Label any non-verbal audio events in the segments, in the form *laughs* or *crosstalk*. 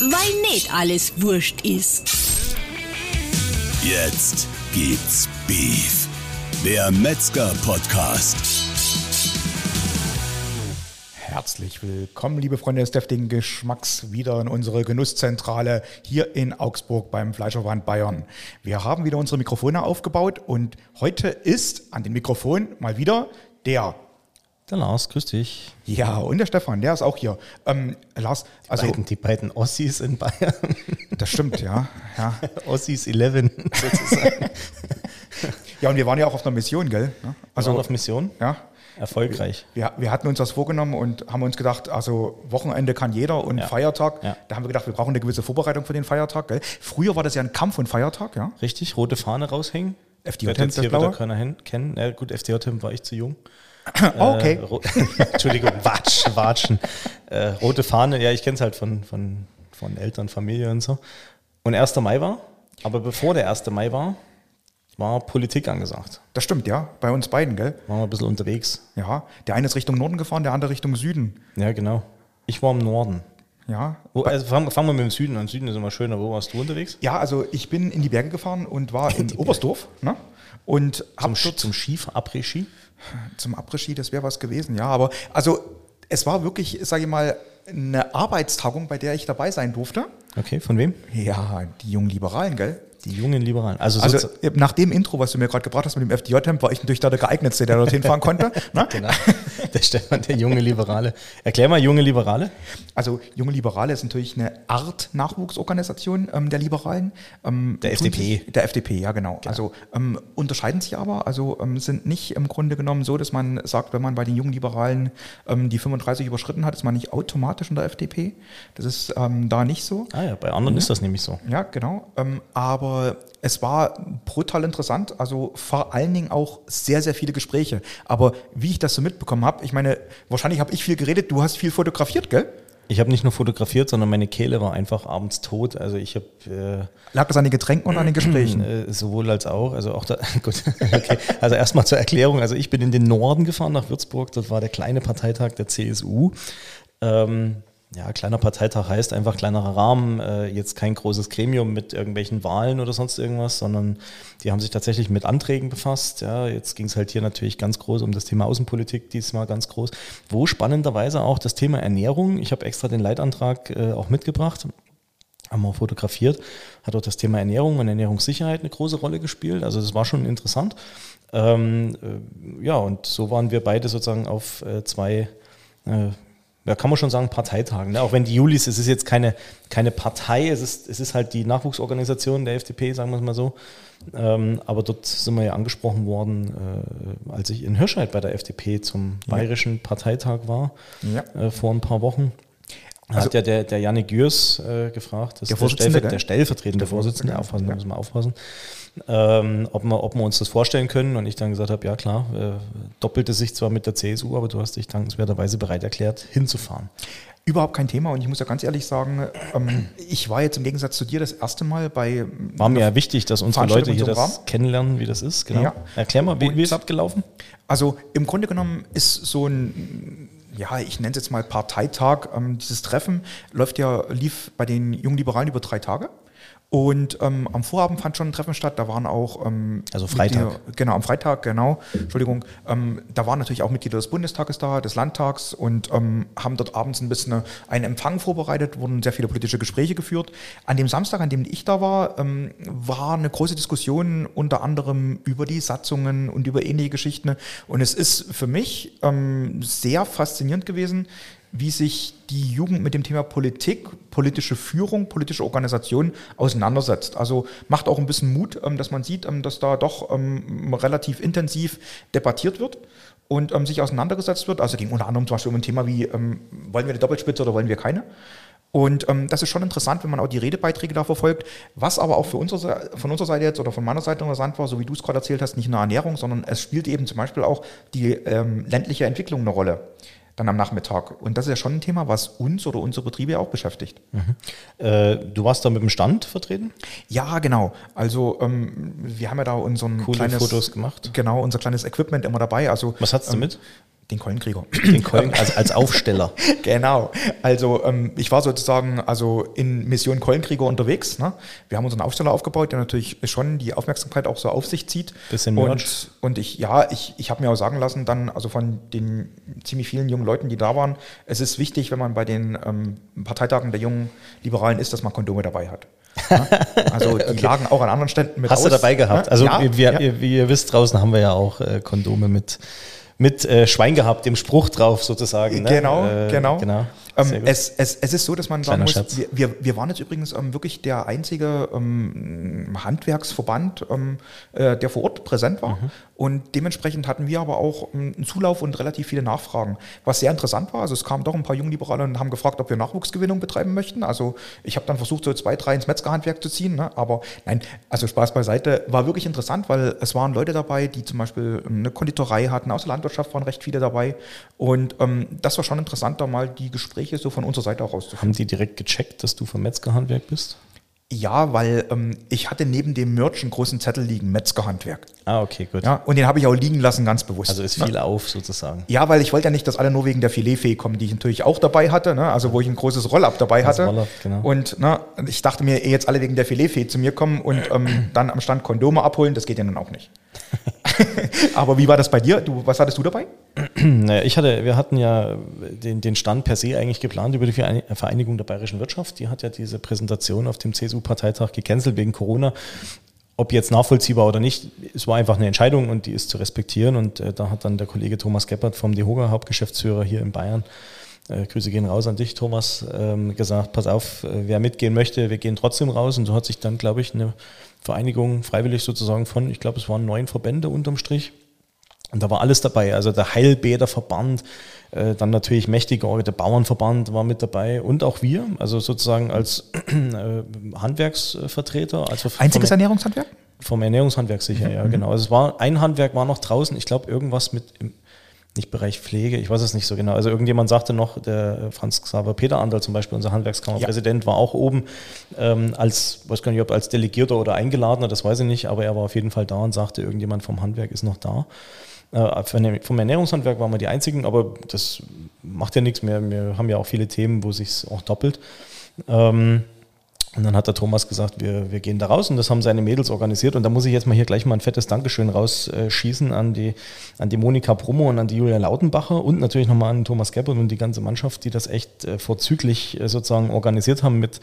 weil nicht alles wurscht ist. Jetzt gibt's Beef. Der Metzger-Podcast. Herzlich willkommen, liebe Freunde des deftigen Geschmacks, wieder in unsere Genusszentrale hier in Augsburg beim Fleischerverband Bayern. Wir haben wieder unsere Mikrofone aufgebaut und heute ist an dem Mikrofon mal wieder der Der Lars, grüß dich. ja, und der Stefan, der ist auch hier. Ähm, Lars, also beiden, die beiden Ossis in Bayern. das stimmt, ja, ja. *laughs* Ossis 11 sozusagen. *laughs* Ja, und wir waren ja auch auf einer Mission, gell? Ja, Also auf Mission. ja. Erfolgreich. Wir, wir hatten uns das vorgenommen und haben uns gedacht, also Wochenende kann jeder und Ja. Feiertag, Ja. da haben wir gedacht, wir brauchen eine gewisse Vorbereitung für den Feiertag. Gell? Früher war das ja ein Kampf und Feiertag, ja. Richtig, rote Fahne raushängen. FDJ Wird Hemd, jetzt das hier wieder blaue? keiner hin, kennen. Ja, gut, FDJ war ich zu jung. Oh, okay. Äh, *laughs* Entschuldigung, Watsch, Watschen. Äh, rote Fahne, ja, ich kenne es halt von, von, von Eltern, Familie und so. Und 1. Mai war, aber bevor der 1. Mai war, war Politik angesagt. Das stimmt, ja. Bei uns beiden, gell? Waren wir ein bisschen unterwegs. Ja. Der eine ist Richtung Norden gefahren, der andere Richtung Süden. Ja, genau. Ich war im Norden. Ja. Wo, also fangen, wir mit dem Süden an. Süden ist immer schöner. Wo warst du unterwegs? Ja, also ich bin in die Berge gefahren und war in Oberstdorf, ne? Und Zum, dort zum Ski, Après-Ski? zum Après-Ski, das wäre was gewesen, ja. Aber also es war wirklich, sage ich mal, eine Arbeitstagung, bei der ich dabei sein durfte. Okay, von wem? Ja, die jungen Liberalen, gell? Die jungen Liberalen. Also, Also sozu- nach dem Intro, was du mir gerade gebracht hast mit dem FDJ-Temp, war ich natürlich da der geeignetste, der dorthin fahren konnte. *laughs* Ne? genau. der Stefan, der junge Liberale. Erklär mal, junge Liberale. Also Junge Liberale ist natürlich eine Art Nachwuchsorganisation ähm, der Liberalen. Ähm, Der FDP. Sich, der FDP, ja genau. Also ähm, unterscheiden sich aber, also ähm, sind nicht im Grunde genommen so, dass man sagt, wenn man bei den jungen Liberalen ähm, die 35 überschritten hat, ist man nicht automatisch in der FDP. Das ist ähm, da nicht so. Ah ja, bei anderen ist das nämlich so. Ja, genau. Ähm, aber es war brutal interessant. Also vor allen Dingen auch sehr, sehr viele Gespräche. Aber wie ich das so mitbekommen habe, ich meine, wahrscheinlich habe ich viel geredet, du hast viel fotografiert, gell? Ich habe nicht nur fotografiert, sondern meine Kehle war einfach abends tot. Also ich habe Lag das an den Getränken und an den Gesprächen? äh, *clears throat* äh, sowohl als auch, also auch da, *laughs* gut, okay. Also erstmal zur Erklärung. Also ich bin in den Norden gefahren, nach Würzburg. Dort war der kleine Parteitag der CSU. Ähm, ja, kleiner Parteitag heißt einfach kleinerer Rahmen, äh, jetzt kein großes Gremium mit irgendwelchen Wahlen oder sonst irgendwas, sondern die haben sich tatsächlich mit Anträgen befasst. Ja, jetzt ging es halt hier natürlich ganz groß um das Thema Außenpolitik, diesmal ganz groß, wo spannenderweise auch das Thema Ernährung, ich habe extra den Leitantrag äh, auch mitgebracht, haben wir fotografiert, hat auch das Thema Ernährung und Ernährungssicherheit eine große Rolle gespielt. Also das war schon interessant. Ähm, äh, ja, und so waren wir beide sozusagen auf äh, zwei, äh, ja, kann man schon sagen, Parteitagen. Ne? Auch wenn die Julis, es ist jetzt keine, keine Partei, es ist, es ist halt die Nachwuchsorganisation der FDP, sagen wir es mal so. Ähm, aber dort sind wir ja angesprochen worden, äh, als ich in Hirscheid bei der FDP zum bayerischen Parteitag war, Ja. äh, vor ein paar Wochen. Also- hat ja der, der Janik Gürs äh, gefragt, das Der der stellvertretende Der Vorsitzende, Vorsitzende, aufpassen, da ja. müssen wir aufpassen, ähm, ob, wir, ob wir uns das vorstellen können. Und ich dann gesagt habe, ja klar, äh, doppelte sich zwar mit der CSU, aber du hast dich dankenswerterweise bereit erklärt, hinzufahren. Überhaupt kein Thema und ich muss ja ganz ehrlich sagen, ähm, ich war jetzt im Gegensatz zu dir das erste Mal bei War mir ja wichtig, dass unsere Leute hier das kennenlernen, wie das ist. Genau. Ja. Erklär mal, wie, wie ist abgelaufen? Also im Grunde genommen ist so ein, ja, ich nenne es jetzt mal Parteitag. Ähm, dieses Treffen läuft ja, lief bei den Jungen Liberalen über drei Tage. Und ähm, am Vorabend fand schon ein Treffen statt. Da waren auch ähm, Also Freitag. Mitglieder- genau, am Freitag, genau. Entschuldigung. Ähm, da waren natürlich auch Mitglieder des Bundestages da, des Landtags und ähm, haben dort abends ein bisschen einen Empfang vorbereitet, wurden sehr viele politische Gespräche geführt. An dem Samstag, an dem ich da war, ähm, war eine große Diskussion unter anderem über die Satzungen und über ähnliche Geschichten. Und es ist für mich ähm, sehr faszinierend gewesen, wie sich die Jugend mit dem Thema Politik, politische Führung, politische Organisation auseinandersetzt. Also macht auch ein bisschen Mut, ähm, dass man sieht, ähm, dass da doch ähm, relativ intensiv debattiert wird und sich auseinandergesetzt wird. Also ging unter anderem zum Beispiel um ein Thema wie, wollen wir eine Doppelspitze oder wollen wir keine? Und ähm, das ist schon interessant, wenn man auch die Redebeiträge da verfolgt. Was aber auch für unsere, Se- von unserer Seite jetzt oder von meiner Seite interessant war, so wie du es gerade erzählt hast, nicht nur Ernährung, sondern es spielt eben zum Beispiel auch die ähm, ländliche Entwicklung eine Rolle dann am Nachmittag. Und das ist ja schon ein Thema, was uns oder unsere Betriebe ja auch beschäftigt. Äh, du warst da mit dem Stand vertreten? Ja, genau. Also ähm, wir haben ja da unseren Coole kleines, Fotos gemacht. Genau, unser kleines Equipment immer dabei. Also Was hattest du ähm, mit? Den Keulenkrieger. *clears throat* Den Keulen, also als Aufsteller. *laughs* genau. Also ähm, ich war sozusagen also in Mission Keulenkrieger unterwegs. Ne? Wir haben unseren Aufsteller aufgebaut, der natürlich schon die Aufmerksamkeit auch so auf sich zieht. Bisschen und, Merch. und ich, ja, ich, ich habe mir auch sagen lassen, dann, also von den ziemlich vielen jungen Leuten, die da waren, es ist wichtig, wenn man bei den ähm, Parteitagen der jungen Liberalen ist, dass man Kondome dabei hat. Also die *laughs* lagen auch an anderen Ständen mit Hast du aus, dabei gehabt? ne? Also ja, wir, ja. Ihr, wie ihr wisst, draußen haben wir ja auch äh, Kondome mit, mit äh, Schwein gehabt, dem Spruch drauf sozusagen. Ne? Genau, Äh, genau. genau. Ähm, es, es, es ist so, dass man sagen Kleiner muss, wir, wir, wir waren jetzt übrigens ähm, wirklich der einzige ähm, Handwerksverband, ähm, äh, der vor Ort präsent war. Mhm. Und dementsprechend hatten wir aber auch ähm, einen Zulauf und relativ viele Nachfragen. Was sehr interessant war, also es kamen doch ein paar Jungliberale und haben gefragt, ob wir Nachwuchsgewinnung betreiben möchten. Also ich habe dann versucht, so zwei, drei ins Metzgerhandwerk zu ziehen. Ne? Aber nein, also Spaß beiseite, war wirklich interessant, weil es waren Leute dabei, die zum Beispiel ähm, eine Konditorei hatten, aus der Landwirtschaft waren recht viele dabei. Und das war schon interessant, da mal die Gespräche so von unserer Seite auch rauszufinden. Haben die direkt gecheckt, dass du vom Metzgerhandwerk bist? Ja, weil ähm, ich hatte neben dem Merch einen großen Zettel liegen, Metzgerhandwerk. Ah, okay, gut. Ja, und den habe ich auch liegen lassen, ganz bewusst. Also ist ne? viel auf sozusagen. Ja, weil ich wollte ja nicht, dass alle nur wegen der Filetfee kommen, die ich natürlich auch dabei hatte, ne? also wo ich ein großes Roll-Up dabei Das hatte. Roll-up, genau. Und ne, ich dachte mir, eh jetzt alle wegen der Filetfee zu mir kommen und ähm, *clears throat* dann am Stand Kondome abholen, das geht ja nun auch nicht. *laughs* Aber wie war das bei dir? Du, was hattest du dabei? *clears throat* Naja, ich hatte, wir hatten ja den, den Stand per se eigentlich geplant über die Verein- Vereinigung der bayerischen Wirtschaft. Die hat ja diese Präsentation auf dem CSU-Parteitag gecancelt wegen Corona. Ob jetzt nachvollziehbar oder nicht, es war einfach eine Entscheidung und die ist zu respektieren. Und äh, da hat dann der Kollege Thomas Geppert vom DEHOGA, Hauptgeschäftsführer hier in Bayern, äh, Grüße gehen raus an dich, Thomas, ähm, gesagt, pass auf, äh, wer mitgehen möchte, wir gehen trotzdem raus. Und so hat sich dann, glaube ich, eine Vereinigung freiwillig sozusagen von, ich glaube, es waren neun Verbände unterm Strich, und da war alles dabei. Also der Heilbäderverband, äh, dann natürlich mächtiger, der Bauernverband war mit dabei und auch wir, also sozusagen als *clears throat* äh, Handwerksvertreter. Also Einziges vom, Ernährungshandwerk? vom Ernährungshandwerk sicher, ja, genau. Also es war ein Handwerk war noch draußen, ich glaube irgendwas mit im nicht Bereich Pflege, ich weiß es nicht so genau. Also irgendjemand sagte noch, der Franz Xaver Peter Andal zum Beispiel, unser Handwerkskammerpräsident, war auch oben ähm, als, weiß gar nicht, ob als Delegierter oder Eingeladener, das weiß ich nicht, aber er war auf jeden Fall da und sagte, irgendjemand vom Handwerk ist noch da. Äh, vom Ernährungshandwerk waren wir die einzigen, aber das macht ja nichts mehr. Wir haben ja auch viele Themen, wo sich auch doppelt. Ähm, und dann hat der Thomas gesagt, wir, wir gehen da raus und das haben seine Mädels organisiert. Und da muss ich jetzt mal hier gleich mal ein fettes Dankeschön rausschießen an die, an die Monika Brummer und an die Julia Lautenbacher und natürlich nochmal an Thomas Geppert und die ganze Mannschaft, die das echt äh, vorzüglich äh, sozusagen organisiert haben mit,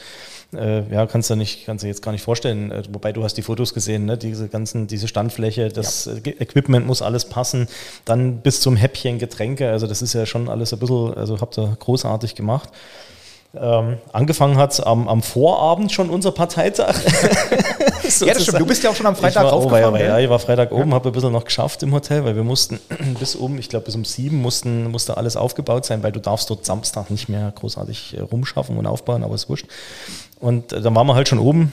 äh, ja, kannst du nicht, kannst du jetzt gar nicht vorstellen, wobei du hast die Fotos gesehen, ne? diese ganzen, diese Standfläche, das äh, Equipment muss alles passen, dann bis zum Häppchen Getränke, also das ist ja schon alles ein bisschen, also habt ihr großartig gemacht. Ähm, angefangen hat am, am Vorabend schon unser Parteitag. *laughs* Ja, das stimmt. Du bist ja auch schon am Freitag war, oh, raufgefahren. ja, ja, ich war Freitag oben, habe ein bisschen noch geschafft im Hotel, weil wir mussten *clears throat* bis um, ich glaube bis um sieben mussten, musste alles aufgebaut sein, weil du darfst dort Samstag nicht mehr großartig äh, rumschaffen und aufbauen, aber ist wurscht. Und äh, dann waren wir halt schon oben.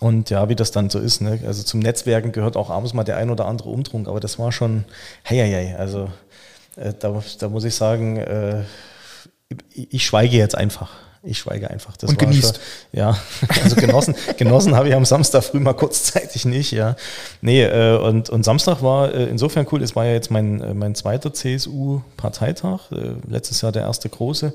Und ja, wie das dann so ist, ne? also zum Netzwerken gehört auch abends mal der ein oder andere Umtrunk, aber das war schon, hey, hey, hey, also äh, da, da muss ich sagen, äh, ich, schweige jetzt einfach. Ich schweige einfach. Das Und genießt. Schon, ja, *laughs* also genossen, genossen habe ich am Samstag früh mal kurzzeitig nicht, ja. Nee, äh, und, und Samstag war äh, insofern cool, es war ja jetzt mein, äh, mein zweiter CSU-Parteitag, äh, letztes Jahr der erste große,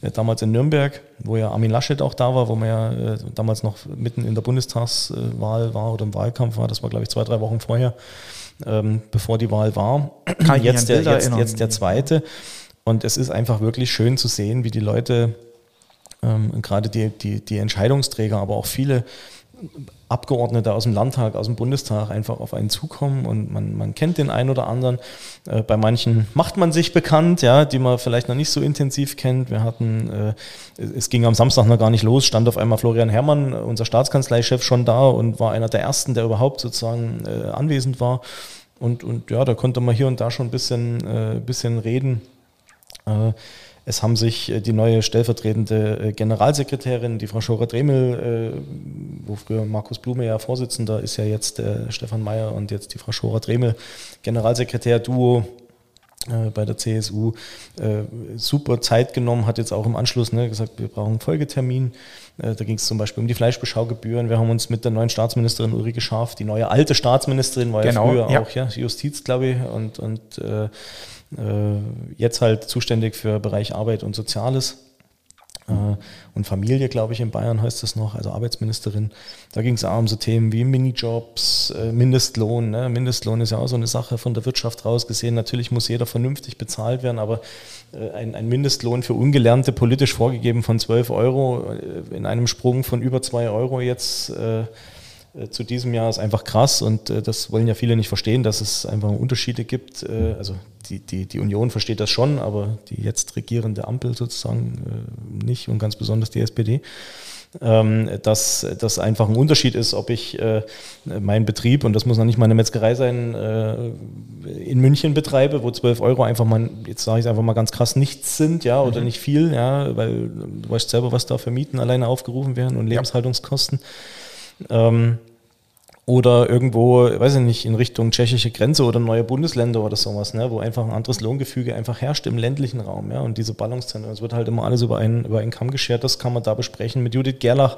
äh, damals in Nürnberg, wo ja Armin Laschet auch da war, wo man ja äh, damals noch mitten in der Bundestagswahl war oder im Wahlkampf war, das war glaube ich zwei, drei Wochen vorher, ähm, bevor die Wahl war. Kann Jetzt der, jetzt, jetzt der zweite. Und es ist einfach wirklich schön zu sehen, wie die Leute ähm, gerade die, die, die Entscheidungsträger, aber auch viele Abgeordnete aus dem Landtag, aus dem Bundestag einfach auf einen zukommen und man, man kennt den einen oder anderen. Äh, bei manchen macht man sich bekannt, ja, die man vielleicht noch nicht so intensiv kennt. Wir hatten, äh, es ging am Samstag noch gar nicht los, stand auf einmal Florian Herrmann, unser Staatskanzleichef, schon da und war einer der ersten, der überhaupt sozusagen äh, anwesend war. Und, und ja, da konnte man hier und da schon ein bisschen, äh, bisschen reden. Äh, Es haben sich äh, die neue stellvertretende äh, Generalsekretärin, die Frau Schorer-Dremel, äh, wo früher Markus Blume ja Vorsitzender ist, ja jetzt Stefan Mayer und jetzt die Frau Schorer-Dremel, Generalsekretär-Duo äh, bei der CSU, super Zeit genommen, hat jetzt auch im Anschluss ne, gesagt, wir brauchen einen Folgetermin. Da ging es zum Beispiel um die Fleischbeschaugebühren. Wir haben uns mit der neuen Staatsministerin Ulrike Scharf, die neue alte Staatsministerin war Genau, ja früher ja. auch ja, Justiz, glaube ich, und, und jetzt halt zuständig für Bereich Arbeit und Soziales äh, und Familie, glaube ich, in Bayern heißt das noch, also Arbeitsministerin. Da ging es auch um so Themen wie Minijobs, äh, Mindestlohn. Ne? Mindestlohn ist ja auch so eine Sache von der Wirtschaft rausgesehen. Natürlich muss jeder vernünftig bezahlt werden, aber äh, ein, ein Mindestlohn für Ungelernte politisch vorgegeben von 12 Euro in einem Sprung von über 2 Euro jetzt äh, zu diesem Jahr ist einfach krass und äh, das wollen ja viele nicht verstehen, dass es einfach Unterschiede gibt. Äh, also die, die, die Union versteht das schon, aber die jetzt regierende Ampel sozusagen äh, nicht und ganz besonders die SPD. Ähm, dass das einfach ein Unterschied ist, ob ich äh, meinen Betrieb, und das muss noch nicht mal eine Metzgerei sein, äh, in München betreibe, wo 12 Euro einfach mal, jetzt sage ich es einfach mal ganz krass, nichts sind, ja, oder mhm. nicht viel, ja, weil du weißt selber, was da für Mieten alleine aufgerufen werden und Lebenshaltungskosten. Ja. Ähm, oder irgendwo, weiß ich nicht, in Richtung tschechische Grenze oder neue Bundesländer oder sowas, ne, wo einfach ein anderes Lohngefüge einfach herrscht im ländlichen Raum. Ja, und diese Ballungszentren, es wird halt immer alles über einen, über einen Kamm geschert, das kann man da besprechen mit Judith Gerlach,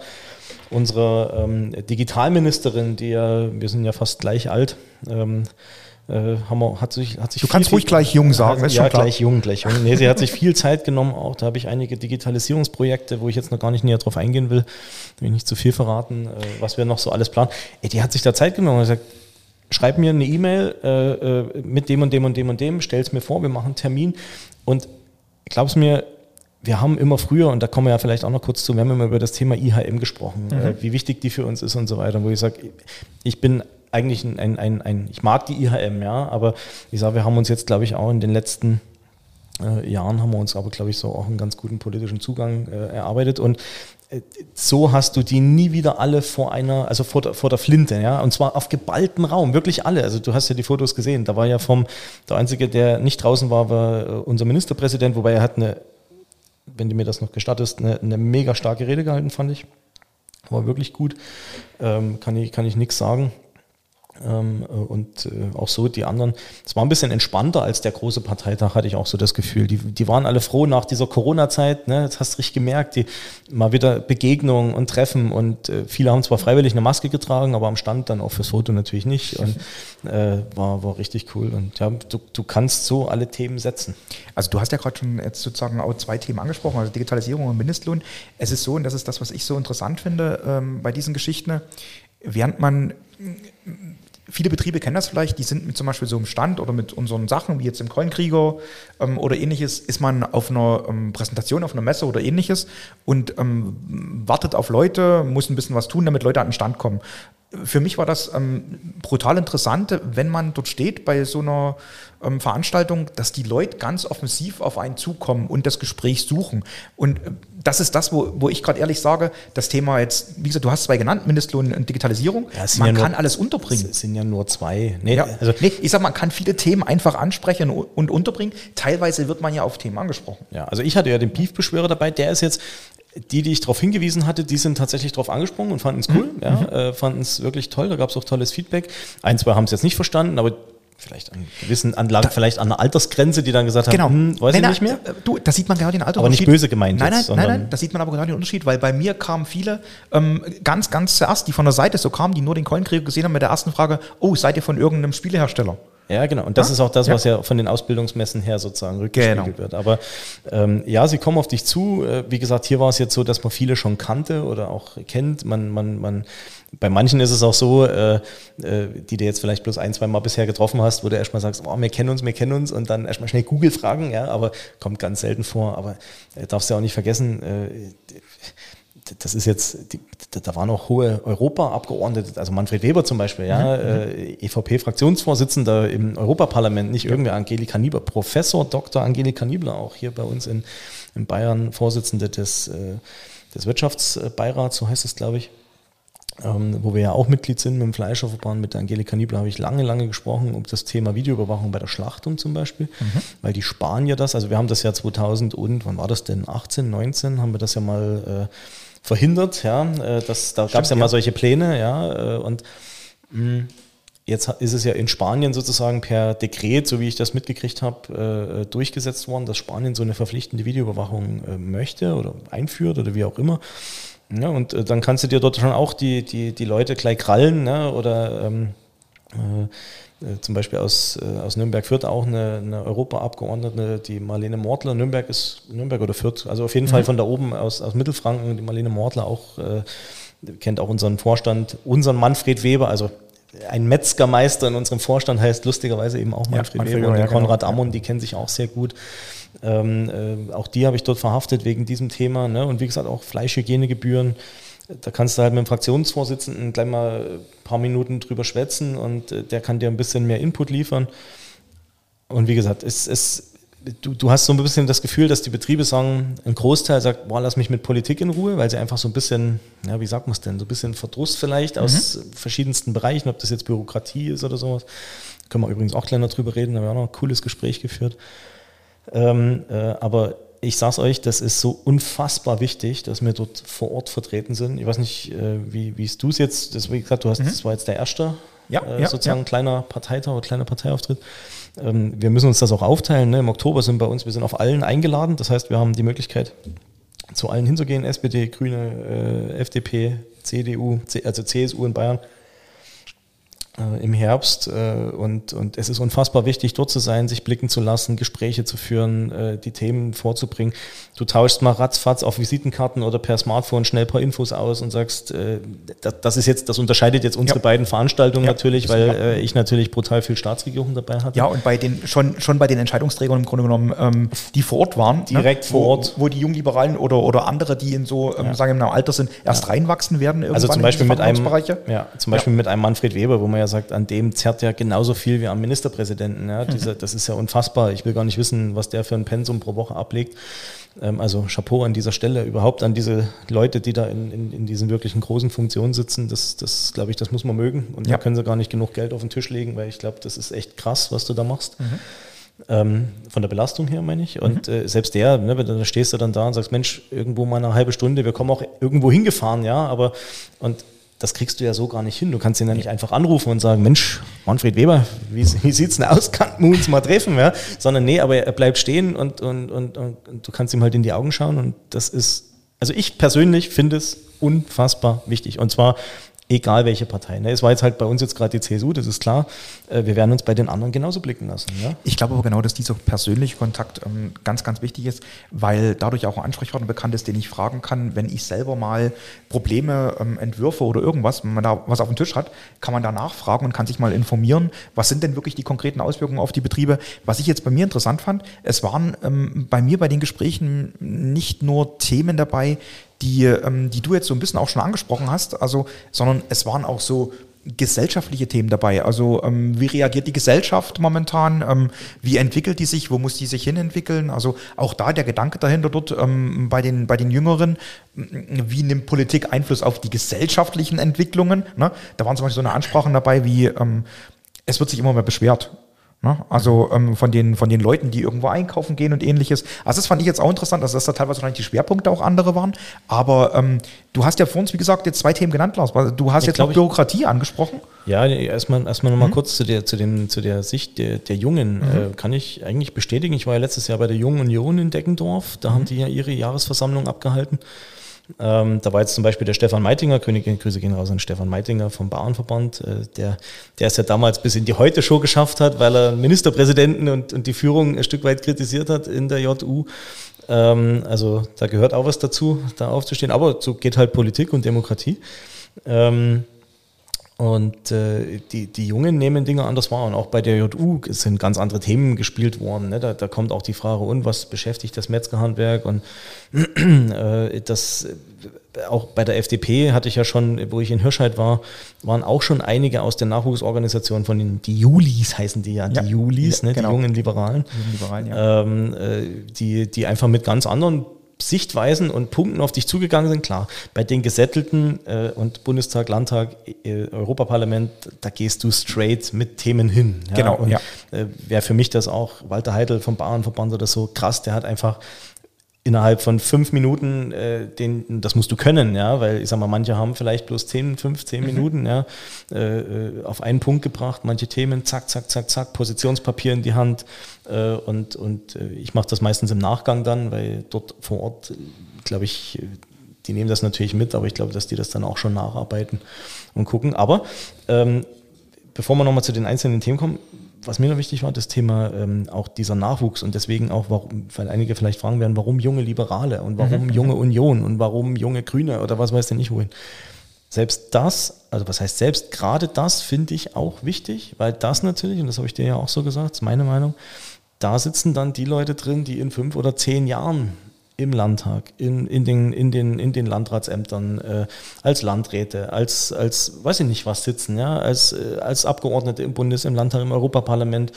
unserer ähm, Digitalministerin, die ja, wir sind ja fast gleich alt, ähm, äh, haben wir, hat sich, hat sich du kannst ruhig gleich jung sagen, hat, ja, gleich jung, gleich jung. Nee, sie hat sich viel Zeit genommen, auch da habe ich einige Digitalisierungsprojekte, wo ich jetzt noch gar nicht näher drauf eingehen will, will ich nicht zu viel verraten, äh, was wir noch so alles planen. Ey, die hat sich da Zeit genommen und gesagt, schreib mir eine E-Mail äh, äh, mit dem und dem und dem und dem, stell es mir vor, wir machen einen Termin und glaub's mir, wir haben immer früher, und da kommen wir ja vielleicht auch noch kurz zu, wir haben immer über das Thema IHM gesprochen, mhm. äh, wie wichtig die für uns ist und so weiter, wo ich sage, ich bin eigentlich ein, ein, ein, ein, ich mag die IHM, ja, aber ich sage, wir haben uns jetzt, glaube ich, auch in den letzten äh, Jahren haben wir uns aber, glaube ich, so auch einen ganz guten politischen Zugang äh, erarbeitet und äh, so hast du die nie wieder alle vor einer, also vor der, vor der Flinte, ja, und zwar auf geballten Raum, wirklich alle. Also du hast ja die Fotos gesehen. Da war ja vom, der Einzige, der nicht draußen war, war äh, unser Ministerpräsident, wobei er hat eine, wenn du mir das noch gestattest, eine, eine mega starke Rede gehalten, fand ich. War wirklich gut. Ähm, kann ich, kann ich nichts sagen. Ähm, äh, und äh, auch so die anderen. Es war ein bisschen entspannter als der große Parteitag, hatte ich auch so das Gefühl. Die, die waren alle froh nach dieser Corona-Zeit. Ne? Jetzt hast du richtig gemerkt, die mal wieder Begegnungen und Treffen. Und äh, viele haben zwar freiwillig eine Maske getragen, aber am Stand dann auch fürs Foto natürlich nicht. Und *laughs* äh, war, war richtig cool. Und ja, du, du kannst so alle Themen setzen. Also du hast ja gerade schon jetzt sozusagen auch zwei Themen angesprochen, also Digitalisierung und Mindestlohn. Es ist so, und das ist das, was ich so interessant finde ähm, bei diesen Geschichten, während man viele Betriebe kennen das vielleicht, die sind mit zum Beispiel so einem Stand oder mit unseren Sachen, wie jetzt im Coinkrieger ähm, oder ähnliches, ist man auf einer ähm, Präsentation, auf einer Messe oder ähnliches und ähm, wartet auf Leute, muss ein bisschen was tun, damit Leute an den Stand kommen für mich war das ähm, brutal interessant, wenn man dort steht bei so einer ähm, Veranstaltung, dass die Leute ganz offensiv auf einen zukommen und das Gespräch suchen. Und äh, das ist das, wo, wo ich gerade ehrlich sage, das Thema jetzt, wie gesagt, du hast zwei genannt, Mindestlohn und Digitalisierung. Ja, man ja kann nur, alles unterbringen. Es sind ja nur zwei. Nee, ja, also, nee, ich sag, man kann viele Themen einfach ansprechen und unterbringen. Teilweise wird man ja auf Themen angesprochen. Ja, also ich hatte ja den Beef-Beschwörer dabei, der ist jetzt die, die ich darauf hingewiesen hatte, die sind tatsächlich darauf angesprungen und fanden es cool, mhm. ja, mhm. äh, fanden es wirklich toll, da gab es auch tolles Feedback. Ein, zwei haben es jetzt nicht verstanden, aber vielleicht an gewissen Anlagen, da, vielleicht an einer Altersgrenze, die dann gesagt genau. haben, hm, weiß nein, ich nicht mehr. Äh, du, da sieht man genau den Alter. Aber nicht böse gemeint. Nein, nein, jetzt, nein, nein, da sieht man aber genau den Unterschied, weil bei mir kamen viele ähm, ganz, ganz zuerst, die von der Seite so kamen, die nur den Coinkrieger gesehen haben mit der ersten Frage, oh, seid ihr von irgendeinem Spielehersteller? Ja, genau. Und das ja? ist auch das, was ja. ja von den Ausbildungsmessen her sozusagen rückgespiegelt genau. wird. Aber ähm, ja, sie kommen auf dich zu. Äh, wie gesagt, hier war es jetzt so, dass man viele schon kannte oder auch kennt. Man, man, man, bei manchen ist es auch so, äh, äh, die du jetzt vielleicht bloß ein, zwei Mal bisher getroffen hast, wo du erstmal sagst, oh, wir kennen uns, wir kennen uns und dann erstmal schnell Google fragen, ja, aber kommt ganz selten vor. Aber äh, darfst du ja auch nicht vergessen, äh, das ist jetzt, da waren auch hohe Europaabgeordnete, also Manfred Weber zum Beispiel, ja, mhm. äh, EVP-Fraktionsvorsitzender im Europaparlament, nicht irgendwer Angelika Niebler, Professor Dr. Angelika Niebler, auch hier bei uns in, in Bayern, Vorsitzende des, äh, des Wirtschaftsbeirats, so heißt es, glaube ich. Ähm, wo wir ja auch Mitglied sind mit dem Fleischerverband, mit der Angelika Niebler habe ich lange, lange gesprochen um das Thema Videoüberwachung bei der Schlachtung zum Beispiel, mhm. weil die sparen ja das, also wir haben das ja 2000 und, wann war das denn, 18, 19, haben wir das ja mal äh, verhindert. Ja, äh, das, da gab es ja mal solche Pläne. Ja, äh, und mh, mm, Jetzt ist es ja in Spanien sozusagen per Dekret, so wie ich das mitgekriegt habe, äh, durchgesetzt worden, dass Spanien so eine verpflichtende Videoüberwachung möchte oder einführt oder wie auch immer. Ja, und dann kannst du dir dort schon auch die, die, die Leute gleich krallen ne, oder ähm, Äh, äh, zum Beispiel aus, äh, aus Nürnberg Fürth auch eine, eine Europaabgeordnete, die Marlene Mortler. Nürnberg ist Nürnberg oder Fürth, also auf jeden mhm. Fall von da oben aus, aus Mittelfranken, die Marlene Mortler auch, äh, kennt auch unseren Vorstand, unseren Manfred Weber, also ein Metzgermeister in unserem Vorstand heißt lustigerweise eben auch Manfred, ja, Manfred Weber und ja, Konrad genau. Ammon, die kennen sich auch sehr gut. Ähm, äh, auch die habe ich dort verhaftet wegen diesem Thema. Ne? Und wie gesagt, auch Fleischhygienegebühren. Da kannst du halt mit dem Fraktionsvorsitzenden gleich mal ein paar Minuten drüber schwätzen und äh, der kann dir ein bisschen mehr Input liefern. Und wie gesagt, es, es, du, du hast so ein bisschen das Gefühl, dass die Betriebe sagen, ein Großteil sagt, boah, lass mich mit Politik in Ruhe, weil sie einfach so ein bisschen, ja, wie sagt man es denn, so ein bisschen Verdruss vielleicht mhm. aus verschiedensten Bereichen, ob das jetzt Bürokratie ist oder sowas. Können wir übrigens auch gleich noch drüber reden, da haben wir auch noch ein cooles Gespräch geführt. Ähm, äh, aber ich sage es euch, das ist so unfassbar wichtig, dass wir dort vor Ort vertreten sind. Ich weiß nicht, äh, wie, wie du es jetzt, das, wie gesagt, du hast, mhm. das war jetzt der erste ja, äh, ja, sozusagen ja. kleiner Parteitag oder kleiner Parteiauftritt. Ähm, wir müssen uns das auch aufteilen. Ne? Im Oktober sind bei uns, wir sind auf allen eingeladen. Das heißt, wir haben die Möglichkeit, zu allen hinzugehen, SPD, Grüne, äh, FDP, CDU, C, also CSU in Bayern äh, im Herbst äh, und, und es ist unfassbar wichtig, dort zu sein, sich blicken zu lassen, Gespräche zu führen, äh, die Themen vorzubringen. Du tauschst mal ratzfatz auf Visitenkarten oder per Smartphone schnell ein paar Infos aus und sagst, äh, das, das, ist jetzt, das unterscheidet jetzt unsere ja. beiden Veranstaltungen ja, natürlich, weil äh, ich natürlich brutal viel Staatsregierung dabei hatte. Ja, und bei den, schon, schon bei den Entscheidungsträgern im Grunde genommen, ähm, die vor Ort waren. Ne, Direkt ne? vor Ort. Wo, wo die Jungliberalen oder, oder andere, die in so, ähm, ja. sagen wir mal, Alter sind, erst reinwachsen werden irgendwann Also zum Beispiel mit einem, ja, zum Beispiel mit einem Manfred Weber, wo man ja sagt, an dem zerrt ja genauso viel wie am Ministerpräsidenten. Ja. Mhm. Dieser, das ist ja unfassbar. Ich will gar nicht wissen, was der für ein Pensum pro Woche ablegt. Ähm, also Chapeau an dieser Stelle, überhaupt an diese Leute, die da in, in, in diesen wirklichen großen Funktionen sitzen. Das, das glaube ich, das muss man mögen. Und ja. da können sie gar nicht genug Geld auf den Tisch legen, weil ich glaube, das ist echt krass, was du da machst. Mhm. Ähm, von der Belastung her, meine ich. Und mhm. äh, selbst der, ne, da stehst du dann da und sagst, Mensch, irgendwo mal eine halbe Stunde, wir kommen auch irgendwo hingefahren, ja, aber und das kriegst du ja so gar nicht hin. Du kannst ihn ja nicht einfach anrufen und sagen, Mensch, Manfred Weber, wie, wie sieht's denn aus? Kannten wir uns mal treffen? Ja? Sondern nee, aber er bleibt stehen und, und, und, und, du kannst ihm halt in die Augen schauen und das ist, also ich persönlich finde es unfassbar wichtig. Und zwar egal welche Partei. Ne? Es war jetzt halt bei uns jetzt gerade die CSU, das ist klar. Äh, wir werden uns bei den anderen genauso blicken lassen. Ja? Ich glaube aber genau, dass dieser persönliche Kontakt ähm, ganz, ganz wichtig ist, weil dadurch auch ein Ansprechpartner bekannt ist, den ich fragen kann, wenn ich selber mal Probleme, ähm, Entwürfe oder irgendwas, wenn man da was auf dem Tisch hat, kann man da nachfragen und kann sich mal informieren, was sind denn wirklich die konkreten Auswirkungen auf die Betriebe. Was ich jetzt bei mir interessant fand, es waren ähm, bei mir bei den Gesprächen nicht nur Themen dabei, die, ähm, die du jetzt so ein bisschen auch schon angesprochen hast, also, sondern es waren auch so gesellschaftliche Themen dabei. Also ähm, wie reagiert die Gesellschaft momentan? Ähm, wie entwickelt die sich? Wo muss die sich hinentwickeln? Also auch da der Gedanke dahinter dort ähm, bei, den, bei den Jüngeren, wie nimmt Politik Einfluss auf die gesellschaftlichen Entwicklungen? Ne? Da waren zum Beispiel so eine Ansprachen dabei wie, ähm, es wird sich immer mehr beschwert. Ne? Also ähm, von, den, von den Leuten, die irgendwo einkaufen gehen und ähnliches. Also das fand ich jetzt auch interessant, also dass da teilweise wahrscheinlich die Schwerpunkte auch andere waren. Aber ähm, du hast ja vor uns, wie gesagt, jetzt zwei Themen genannt, Lars. Du hast ich jetzt noch Bürokratie angesprochen. Ja, erstmal erstmal nochmal mhm. kurz zu der, zu, dem, zu der Sicht der, der Jungen. Mhm. Äh, kann ich eigentlich bestätigen. Ich war ja letztes Jahr bei der Jungen Union in Deckendorf. Da mhm. haben die ja ihre Jahresversammlung abgehalten. Ähm, da war jetzt zum Beispiel der Stefan Meitinger, Königin, Grüße gehen raus an Stefan Meitinger vom Bauernverband, äh, der, der es ja damals bis in die Heute-Show geschafft hat, weil er Ministerpräsidenten und, und die Führung ein Stück weit kritisiert hat in der JU. Ähm, also da gehört auch was dazu, da aufzustehen. Aber so geht halt Politik und Demokratie. Ähm, und äh, die, die Jungen nehmen Dinge anders wahr. Und auch bei der JU sind ganz andere Themen gespielt worden. Ne? Da, da kommt auch die Frage, und was beschäftigt das Metzgerhandwerk? Und *clears throat* äh, das äh, auch bei der FDP hatte ich ja schon, wo ich in Hirscheid war, waren auch schon einige aus der Nachwuchsorganisation von den die Julis heißen die ja, ja die Julis, ja, ne? genau. die jungen Liberalen, jungen Liberalen ja. ähm, äh, die, die einfach mit ganz anderen Sichtweisen und Punkten auf dich zugegangen sind, klar. Bei den Gesättelten äh, und Bundestag, Landtag, äh, Europaparlament, da gehst du straight mit Themen hin. Ja? Genau, und, ja. Äh, Wäre für mich das auch Walter Heidel vom Bauernverband oder so krass, der hat einfach innerhalb von fünf Minuten, äh, den, das musst du können, ja, weil ich sag mal, manche haben vielleicht bloß 10, 15 mhm. Minuten, ja, äh, äh, auf einen Punkt gebracht, manche Themen, zack, zack, zack, zack, Positionspapier in die Hand äh, und, und äh, ich mache das meistens im Nachgang dann, weil dort vor Ort, glaube ich, die nehmen das natürlich mit, aber ich glaube, dass die das dann auch schon nacharbeiten und gucken. Aber ähm, bevor wir nochmal zu den einzelnen Themen kommen, was mir noch wichtig war, das Thema ähm, auch dieser Nachwuchs und deswegen auch, warum, weil einige vielleicht fragen werden, warum junge Liberale und warum mhm. junge Union und warum junge Grüne oder was weiß denn ich wohin. Selbst das, also was heißt selbst, gerade das finde ich auch wichtig, weil das natürlich, und das habe ich dir ja auch so gesagt, ist meine Meinung, da sitzen dann die Leute drin, die in fünf oder zehn Jahren im Landtag, in, in, den, in, den, in den Landratsämtern, äh, als Landräte, als, als, weiß ich nicht was sitzen, ja, als, äh, als Abgeordnete im Bundes-, im Landtag, im Europaparlament.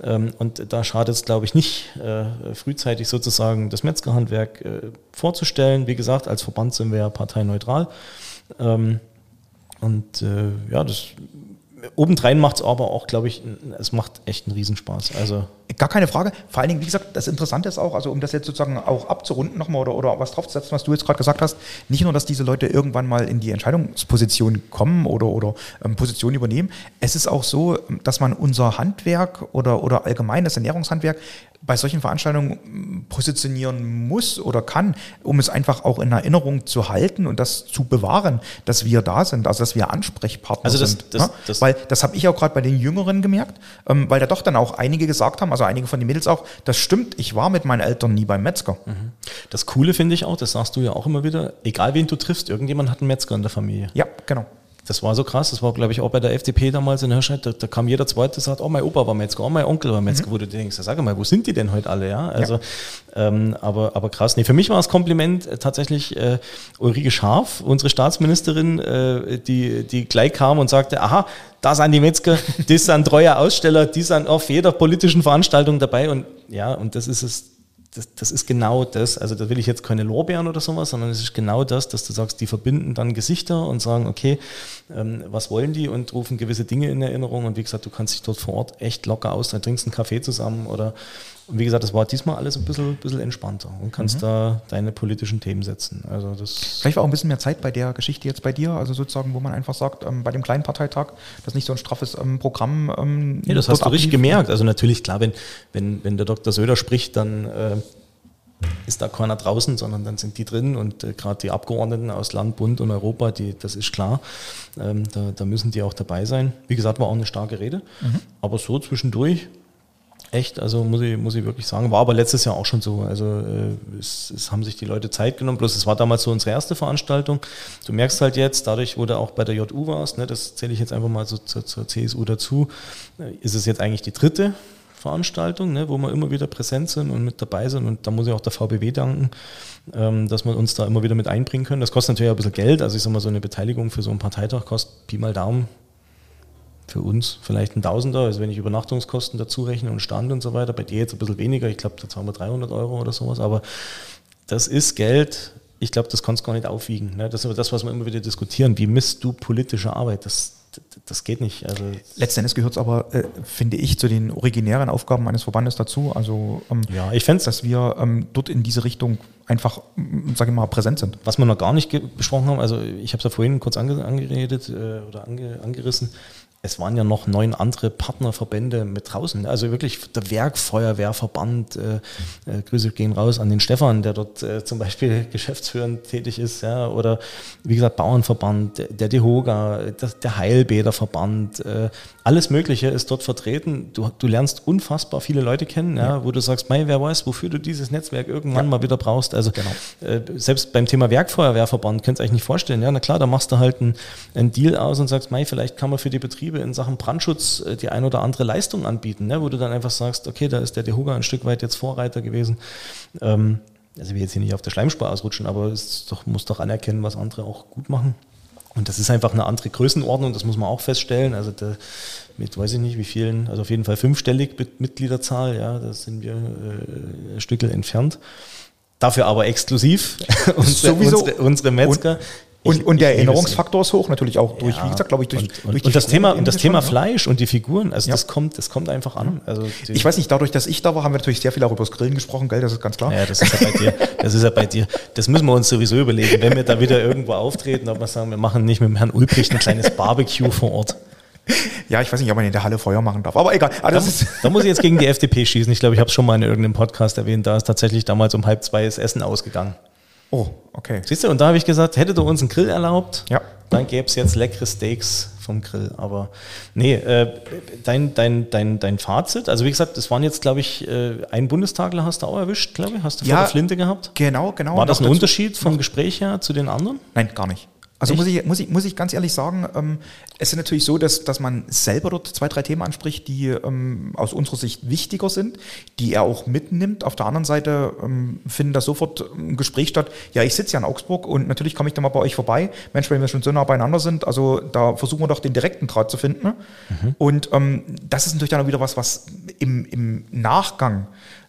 Ähm, und da schadet es, glaube ich, nicht, äh, frühzeitig sozusagen das Metzgerhandwerk äh, vorzustellen. Wie gesagt, als Verband sind wir ja parteineutral. Ähm, und äh, ja, das obendrein macht es aber auch, glaube ich, es macht echt einen Riesenspaß. Also Gar keine Frage. Vor allen Dingen, wie gesagt, das Interessante ist auch, also um das jetzt sozusagen auch abzurunden nochmal oder, oder was draufzusetzen, was du jetzt gerade gesagt hast, nicht nur, dass diese Leute irgendwann mal in die Entscheidungsposition kommen oder, oder ähm, Position übernehmen, es ist auch so, dass man unser Handwerk oder, oder allgemein das Ernährungshandwerk bei solchen Veranstaltungen positionieren muss oder kann, um es einfach auch in Erinnerung zu halten und das zu bewahren, dass wir da sind, also dass wir Ansprechpartner also das, sind. Das, ja? das, weil das habe ich auch gerade bei den Jüngeren gemerkt, ähm, weil da doch dann auch einige gesagt haben, also einige von den Mädels auch, das stimmt, ich war mit meinen Eltern nie beim Metzger. Mhm. Das Coole finde ich auch, das sagst du ja auch immer wieder, egal wen du triffst, irgendjemand hat einen Metzger in der Familie. Ja, genau. Das war so krass. Das war, glaube ich, auch bei der FDP damals in Hirscheid. Da, da, kam jeder Zweite und sagt, oh, mein Opa war Metzger, oh, mein Onkel war Metzger. Mhm. Wo du denkst, sag mal, wo sind die denn heute alle? Ja, also, ja. Ähm, aber, aber krass. Nee, für mich war das Kompliment äh, tatsächlich äh, Ulrike Scharf, unsere Staatsministerin, äh, die, die gleich kam und sagte, aha, da sind die Metzger, *laughs* das sind treue Aussteller, die sind auf jeder politischen Veranstaltung dabei. Und ja, und das ist es das, das ist genau das, also da will ich jetzt keine Lorbeeren oder sowas, sondern es ist genau das, dass du sagst, die verbinden dann Gesichter und sagen, okay, ähm, was wollen die und rufen gewisse Dinge in Erinnerung. Und wie gesagt, du kannst dich dort vor Ort echt locker aus, dann trinkst einen Kaffee zusammen oder und wie gesagt, das war diesmal alles ein bisschen, bisschen entspannter und kannst mhm. da deine politischen Themen setzen. Also das Vielleicht war auch ein bisschen mehr Zeit bei der Geschichte jetzt bei dir, also sozusagen, wo man einfach sagt, ähm, bei dem kleinen Parteitag, das ist nicht so ein straffes ähm, Programm. Ähm, nee, das hast du richtig gemerkt. Also natürlich, klar, wenn, wenn, wenn der Dr. Söder spricht, dann äh, ist da keiner draußen, sondern dann sind die drin und äh, gerade die Abgeordneten aus Land, Bund und Europa, die, das ist klar, ähm, da, da, müssen die auch dabei sein. Wie gesagt, war auch eine starke Rede, mhm. aber so zwischendurch Echt, also muss ich, muss ich wirklich sagen, war aber letztes Jahr auch schon so. Also äh, es, es, haben sich die Leute Zeit genommen, bloß es war damals so unsere erste Veranstaltung. Du merkst halt jetzt, dadurch, wo du auch bei der JU warst, ne, das zähle ich jetzt einfach mal so zur, zur CSU dazu, äh, ist es jetzt eigentlich die dritte Veranstaltung, ne, wo wir immer wieder präsent sind und mit dabei sind. Und da muss ich auch der VBW danken, ähm, dass wir uns da immer wieder mit einbringen können. Das kostet natürlich auch ein bisschen Geld. Also ich sag mal, so eine Beteiligung für so einen Parteitag kostet Pi mal Daumen für uns vielleicht ein Tausender, also wenn ich Übernachtungskosten dazu rechne und Stand und so weiter, bei dir jetzt ein bisschen weniger, ich glaube, da zahlen wir 300 Euro oder sowas, aber das ist Geld, ich glaube, das kannst du gar nicht aufwiegen. Ne? Das ist das, was wir immer wieder diskutieren. Wie misst du politische Arbeit? Das, das geht nicht. Also Letzten Endes gehört es aber, äh, finde ich, zu den originären Aufgaben eines Verbandes dazu. Also, ähm, ja, ich fände dass wir ähm, dort in diese Richtung einfach, sage ich mal, präsent sind. Was wir noch gar nicht besprochen haben, also ich habe es ja vorhin kurz ange angeredet äh, oder ange angerissen, es waren ja noch neun andere Partnerverbände mit draußen. Also wirklich der Werkfeuerwehrverband, äh, äh, Grüße gehen raus an den Stefan, der dort äh, zum Beispiel *laughs* geschäftsführend tätig ist, ja, oder wie gesagt Bauernverband, der DeHoga, der, der Heilbäderverband, äh, alles Mögliche ist dort vertreten. Du, du lernst unfassbar viele Leute kennen, ja, ja. wo du sagst, mei, wer weiß, wofür du dieses Netzwerk irgendwann ja. mal wieder brauchst. Also genau. Äh, selbst beim Thema Werkfeuerwehrverband könnt ihr eigentlich nicht vorstellen. Ja, na klar, da machst du halt einen, einen Deal aus und sagst, mei, vielleicht kann man für die Betriebe Betriebe in Sachen Brandschutz äh, die ein oder andere Leistung anbieten, ne? wo du dann einfach sagst, okay, da ist der Dehuga ein Stück weit jetzt Vorreiter gewesen. Ähm, also ich will jetzt hier nicht auf der Schleimspur ausrutschen, aber es doch, muss doch anerkennen, was andere auch gut machen. Und das ist einfach eine andere Größenordnung, das muss man auch feststellen. Also der, mit weiß ich nicht wie vielen, also auf jeden Fall fünfstellig mit Mitgliederzahl, ja, da sind wir äh, ein Stückel entfernt. Dafür aber exklusiv *laughs* unsere, unsere, unsere Metzger. Und, und der Erinnerungsfaktor ist hoch, natürlich auch durch, ja. wie gesagt, glaube ich, durch, und, durch und, und das Thema und das Thema Fleisch und die Figuren, also ja. das kommt, das kommt einfach an. Also ich weiß nicht, dadurch, dass ich da war, haben wir natürlich sehr viel auch über das Grillen gesprochen, gell, das ist ganz klar. Ja, das ist ja bei dir. Das ist ja bei dir. Das müssen wir uns sowieso überlegen, wenn wir da wieder irgendwo auftreten, ob wir sagen, wir machen nicht mit dem Herrn Ulbricht ein kleines Barbecue vor Ort. Ja, ich weiß nicht, ob man in der Halle Feuer machen darf, aber egal. Also da, da, muss ich jetzt gegen die *laughs* FDP schießen. Ich glaube, ich habe es schon mal in irgendeinem Podcast erwähnt. Da ist tatsächlich damals um halb zwei das Essen ausgegangen. Oh, okay. Siehst du, und da habe ich gesagt, hätte du uns einen Grill erlaubt, ja. dann gäbe es jetzt leckere Steaks vom Grill. Aber nee, äh, dein, dein, dein, dein Fazit, also wie gesagt, das waren jetzt, glaube ich, äh, ein Bundestagler hast du auch erwischt, glaube ich, hast du Ja, vor der Flinte gehabt? Genau, genau. War das ein dazu- Unterschied vom Gespräch her zu den anderen? Nein, gar nicht. Also Echt? muss ich, muss, ich, muss ich ganz ehrlich sagen, ähm, es ist natürlich so, dass, dass man selber dort zwei, drei Themen anspricht, die ähm, aus unserer Sicht wichtiger sind, die er auch mitnimmt. Auf der anderen Seite ähm, finden da sofort ein Gespräch statt. Ja, ich sitze ja in Augsburg und natürlich komme ich da mal bei euch vorbei. Mensch, wenn wir schon so nah beieinander sind, also da versuchen wir doch den direkten Draht zu finden. Und ähm, das ist natürlich dann auch wieder was, was im, im Nachgang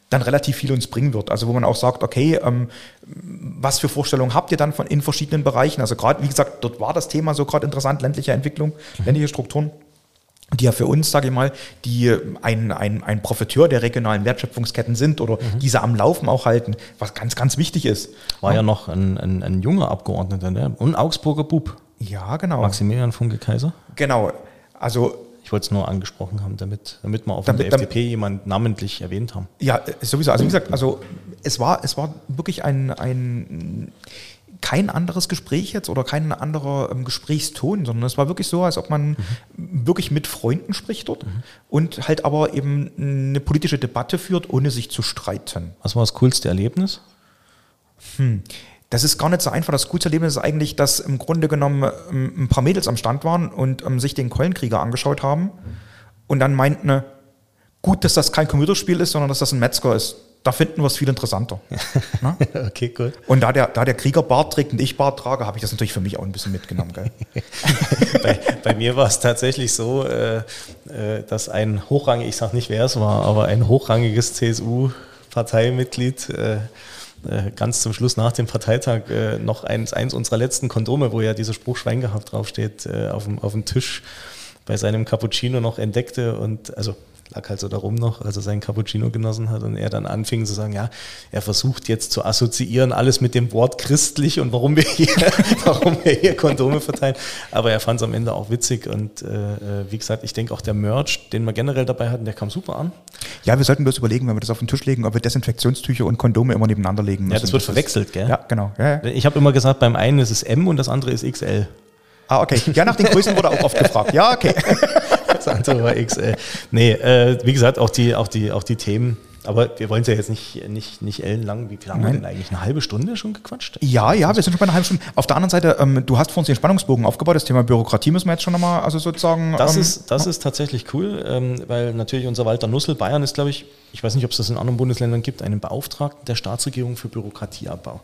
dann relativ viel uns bringen wird. Also wo man auch sagt, okay, ähm, was für Vorstellungen habt ihr dann von in verschiedenen Bereichen? Also gerade, wie gesagt, dort war das Thema so gerade interessant, ländliche Entwicklung, ländliche Strukturen, die ja für uns, sage ich mal, die ein, ein, ein Profiteur der regionalen Wertschöpfungsketten sind oder diese am Laufen auch halten, was ganz, ganz wichtig ist. War ja noch ein, ein, ein junger Abgeordneter, ne? Und Augsburger Bub, Ja, genau. Maximilian Funke Kaiser. Genau. Also Ich wollte es nur angesprochen haben, damit, damit wir auch Damit- der FDP jemand namentlich erwähnt haben. Ja, äh, sowieso. Also wie gesagt, also es war, es war wirklich ein, ein kein anderes Gespräch jetzt oder kein anderer ähm, Gesprächston, sondern es war wirklich so, als ob man wirklich mit Freunden spricht dort und halt aber eben eine politische Debatte führt, ohne sich zu streiten. Was war das coolste Erlebnis? Das ist gar nicht so einfach. Das coolste Erlebnis ist eigentlich, dass im Grunde genommen ähm, ein paar Mädels am Stand waren und ähm, sich den Keulenkrieger angeschaut haben und dann meinten, gut, dass das kein Computerspiel ist, sondern dass das ein Metzger ist. Da finden wir es viel interessanter. *laughs* Okay, gut. Und da der, da der Krieger Bart trägt und ich Bart trage, habe ich das natürlich für mich auch ein bisschen mitgenommen. Gell? *laughs* bei, bei mir war es tatsächlich so, äh, äh, dass ein hochrangig, ich sage nicht wer es war, aber ein hochrangiges CSU-Parteimitglied äh, ganz zum Schluss nach dem Parteitag äh, noch eins, eins unserer letzten Kondome, wo ja dieser Spruch Schwein gehabt draufsteht, äh, auf, dem, auf dem Tisch bei seinem Cappuccino noch entdeckte. Und also lag halt so darum noch, als er seinen Cappuccino genossen hat und er dann anfing zu sagen, ja, er versucht jetzt zu assoziieren, alles mit dem Wort christlich und warum wir hier, *laughs* warum wir hier Kondome verteilen. Aber er fand es am Ende auch witzig und äh, wie gesagt, ich denke auch der Merch, den wir generell dabei hatten, der kam super an. Ja, wir sollten bloß überlegen, wenn wir das auf den Tisch legen, ob wir Desinfektionstücher und Kondome immer nebeneinander legen müssen. Ja, das wird ist- verwechselt, gell? Ja, genau. Ja, ja. Ich habe immer gesagt, beim einen ist es M und das andere ist XL. Ah, okay. Ja, nach den Größen wurde auch oft gefragt. Ja, okay. *laughs* War XL. Nee, äh, wie gesagt, auch die, auch die, auch die Themen. Aber wir wollen es ja jetzt nicht, nicht, nicht ellenlang. Wie viel haben wir denn eigentlich? Eine halbe Stunde schon gequatscht? Ja, ja, wir sind schon bei einer halben Stunde. Auf der anderen Seite, ähm, du hast vor uns den Spannungsbogen aufgebaut. Das Thema Bürokratie müssen wir jetzt schon nochmal, also sozusagen. Das, ähm, ist, das ist tatsächlich cool, ähm, weil natürlich unser Walter Nussel, Bayern ist, glaube ich, ich weiß nicht, ob es das in anderen Bundesländern gibt, einen Beauftragten der Staatsregierung für Bürokratieabbau.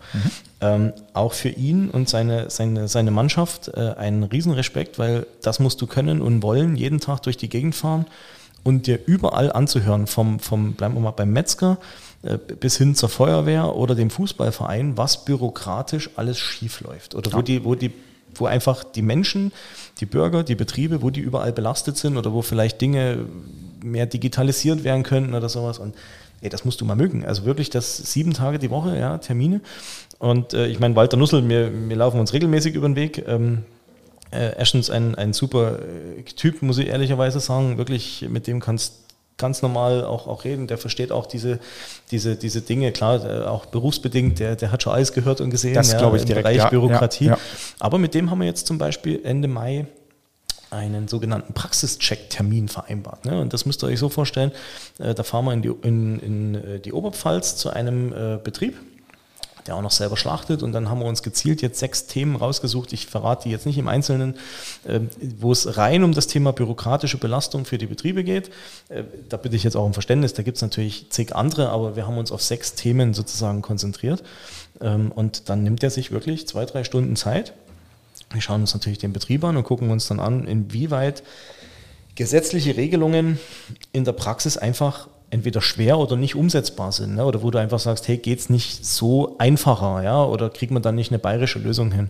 Ähm, auch für ihn und seine, seine, seine Mannschaft äh, einen Riesenrespekt, weil das musst du können und wollen, jeden Tag durch die Gegend fahren und dir überall anzuhören, vom, vom bleiben wir mal beim Metzger, äh, bis hin zur Feuerwehr oder dem Fußballverein, was bürokratisch alles schief läuft. Oder wo die, wo die, wo einfach die Menschen, die Bürger, die Betriebe, wo die überall belastet sind oder wo vielleicht Dinge mehr digitalisiert werden könnten oder sowas. Und ey, das musst du mal mögen. Also wirklich das sieben Tage die Woche, ja, Termine. Und äh, ich meine, Walter Nussel, wir, wir laufen uns regelmäßig über den Weg. Ähm, äh, erstens ein, ein super äh, Typ, muss ich ehrlicherweise sagen. Wirklich, mit dem kannst ganz normal auch, auch reden. Der versteht auch diese, diese, diese Dinge, klar, äh, auch berufsbedingt, der, der hat schon alles gehört und gesehen Das glaube ich im direkt, Bereich ja, Bürokratie. ja, ja. Aber mit dem haben wir jetzt zum Beispiel Ende Mai einen sogenannten Praxischeck-Termin vereinbart. Ne? Und das müsst ihr euch so vorstellen, äh, da fahren wir in die, in, in die Oberpfalz zu einem äh, Betrieb, der auch noch selber schlachtet. Und dann haben wir uns gezielt jetzt sechs Themen rausgesucht. Ich verrate die jetzt nicht im Einzelnen, äh, wo es rein um das Thema bürokratische Belastung für die Betriebe geht. Äh, da bitte ich jetzt auch um Verständnis. Da gibt es natürlich zig andere, aber wir haben uns auf sechs Themen sozusagen konzentriert. Ähm, und dann nimmt er sich wirklich zwei, drei Stunden Zeit. Wir schauen uns natürlich den Betrieb an und gucken uns dann an, inwieweit gesetzliche Regelungen in der Praxis einfach entweder schwer oder nicht umsetzbar sind. Ne? Oder wo du einfach sagst, hey, geht's nicht so einfacher, ja? Oder kriegt man dann nicht eine bayerische Lösung hin?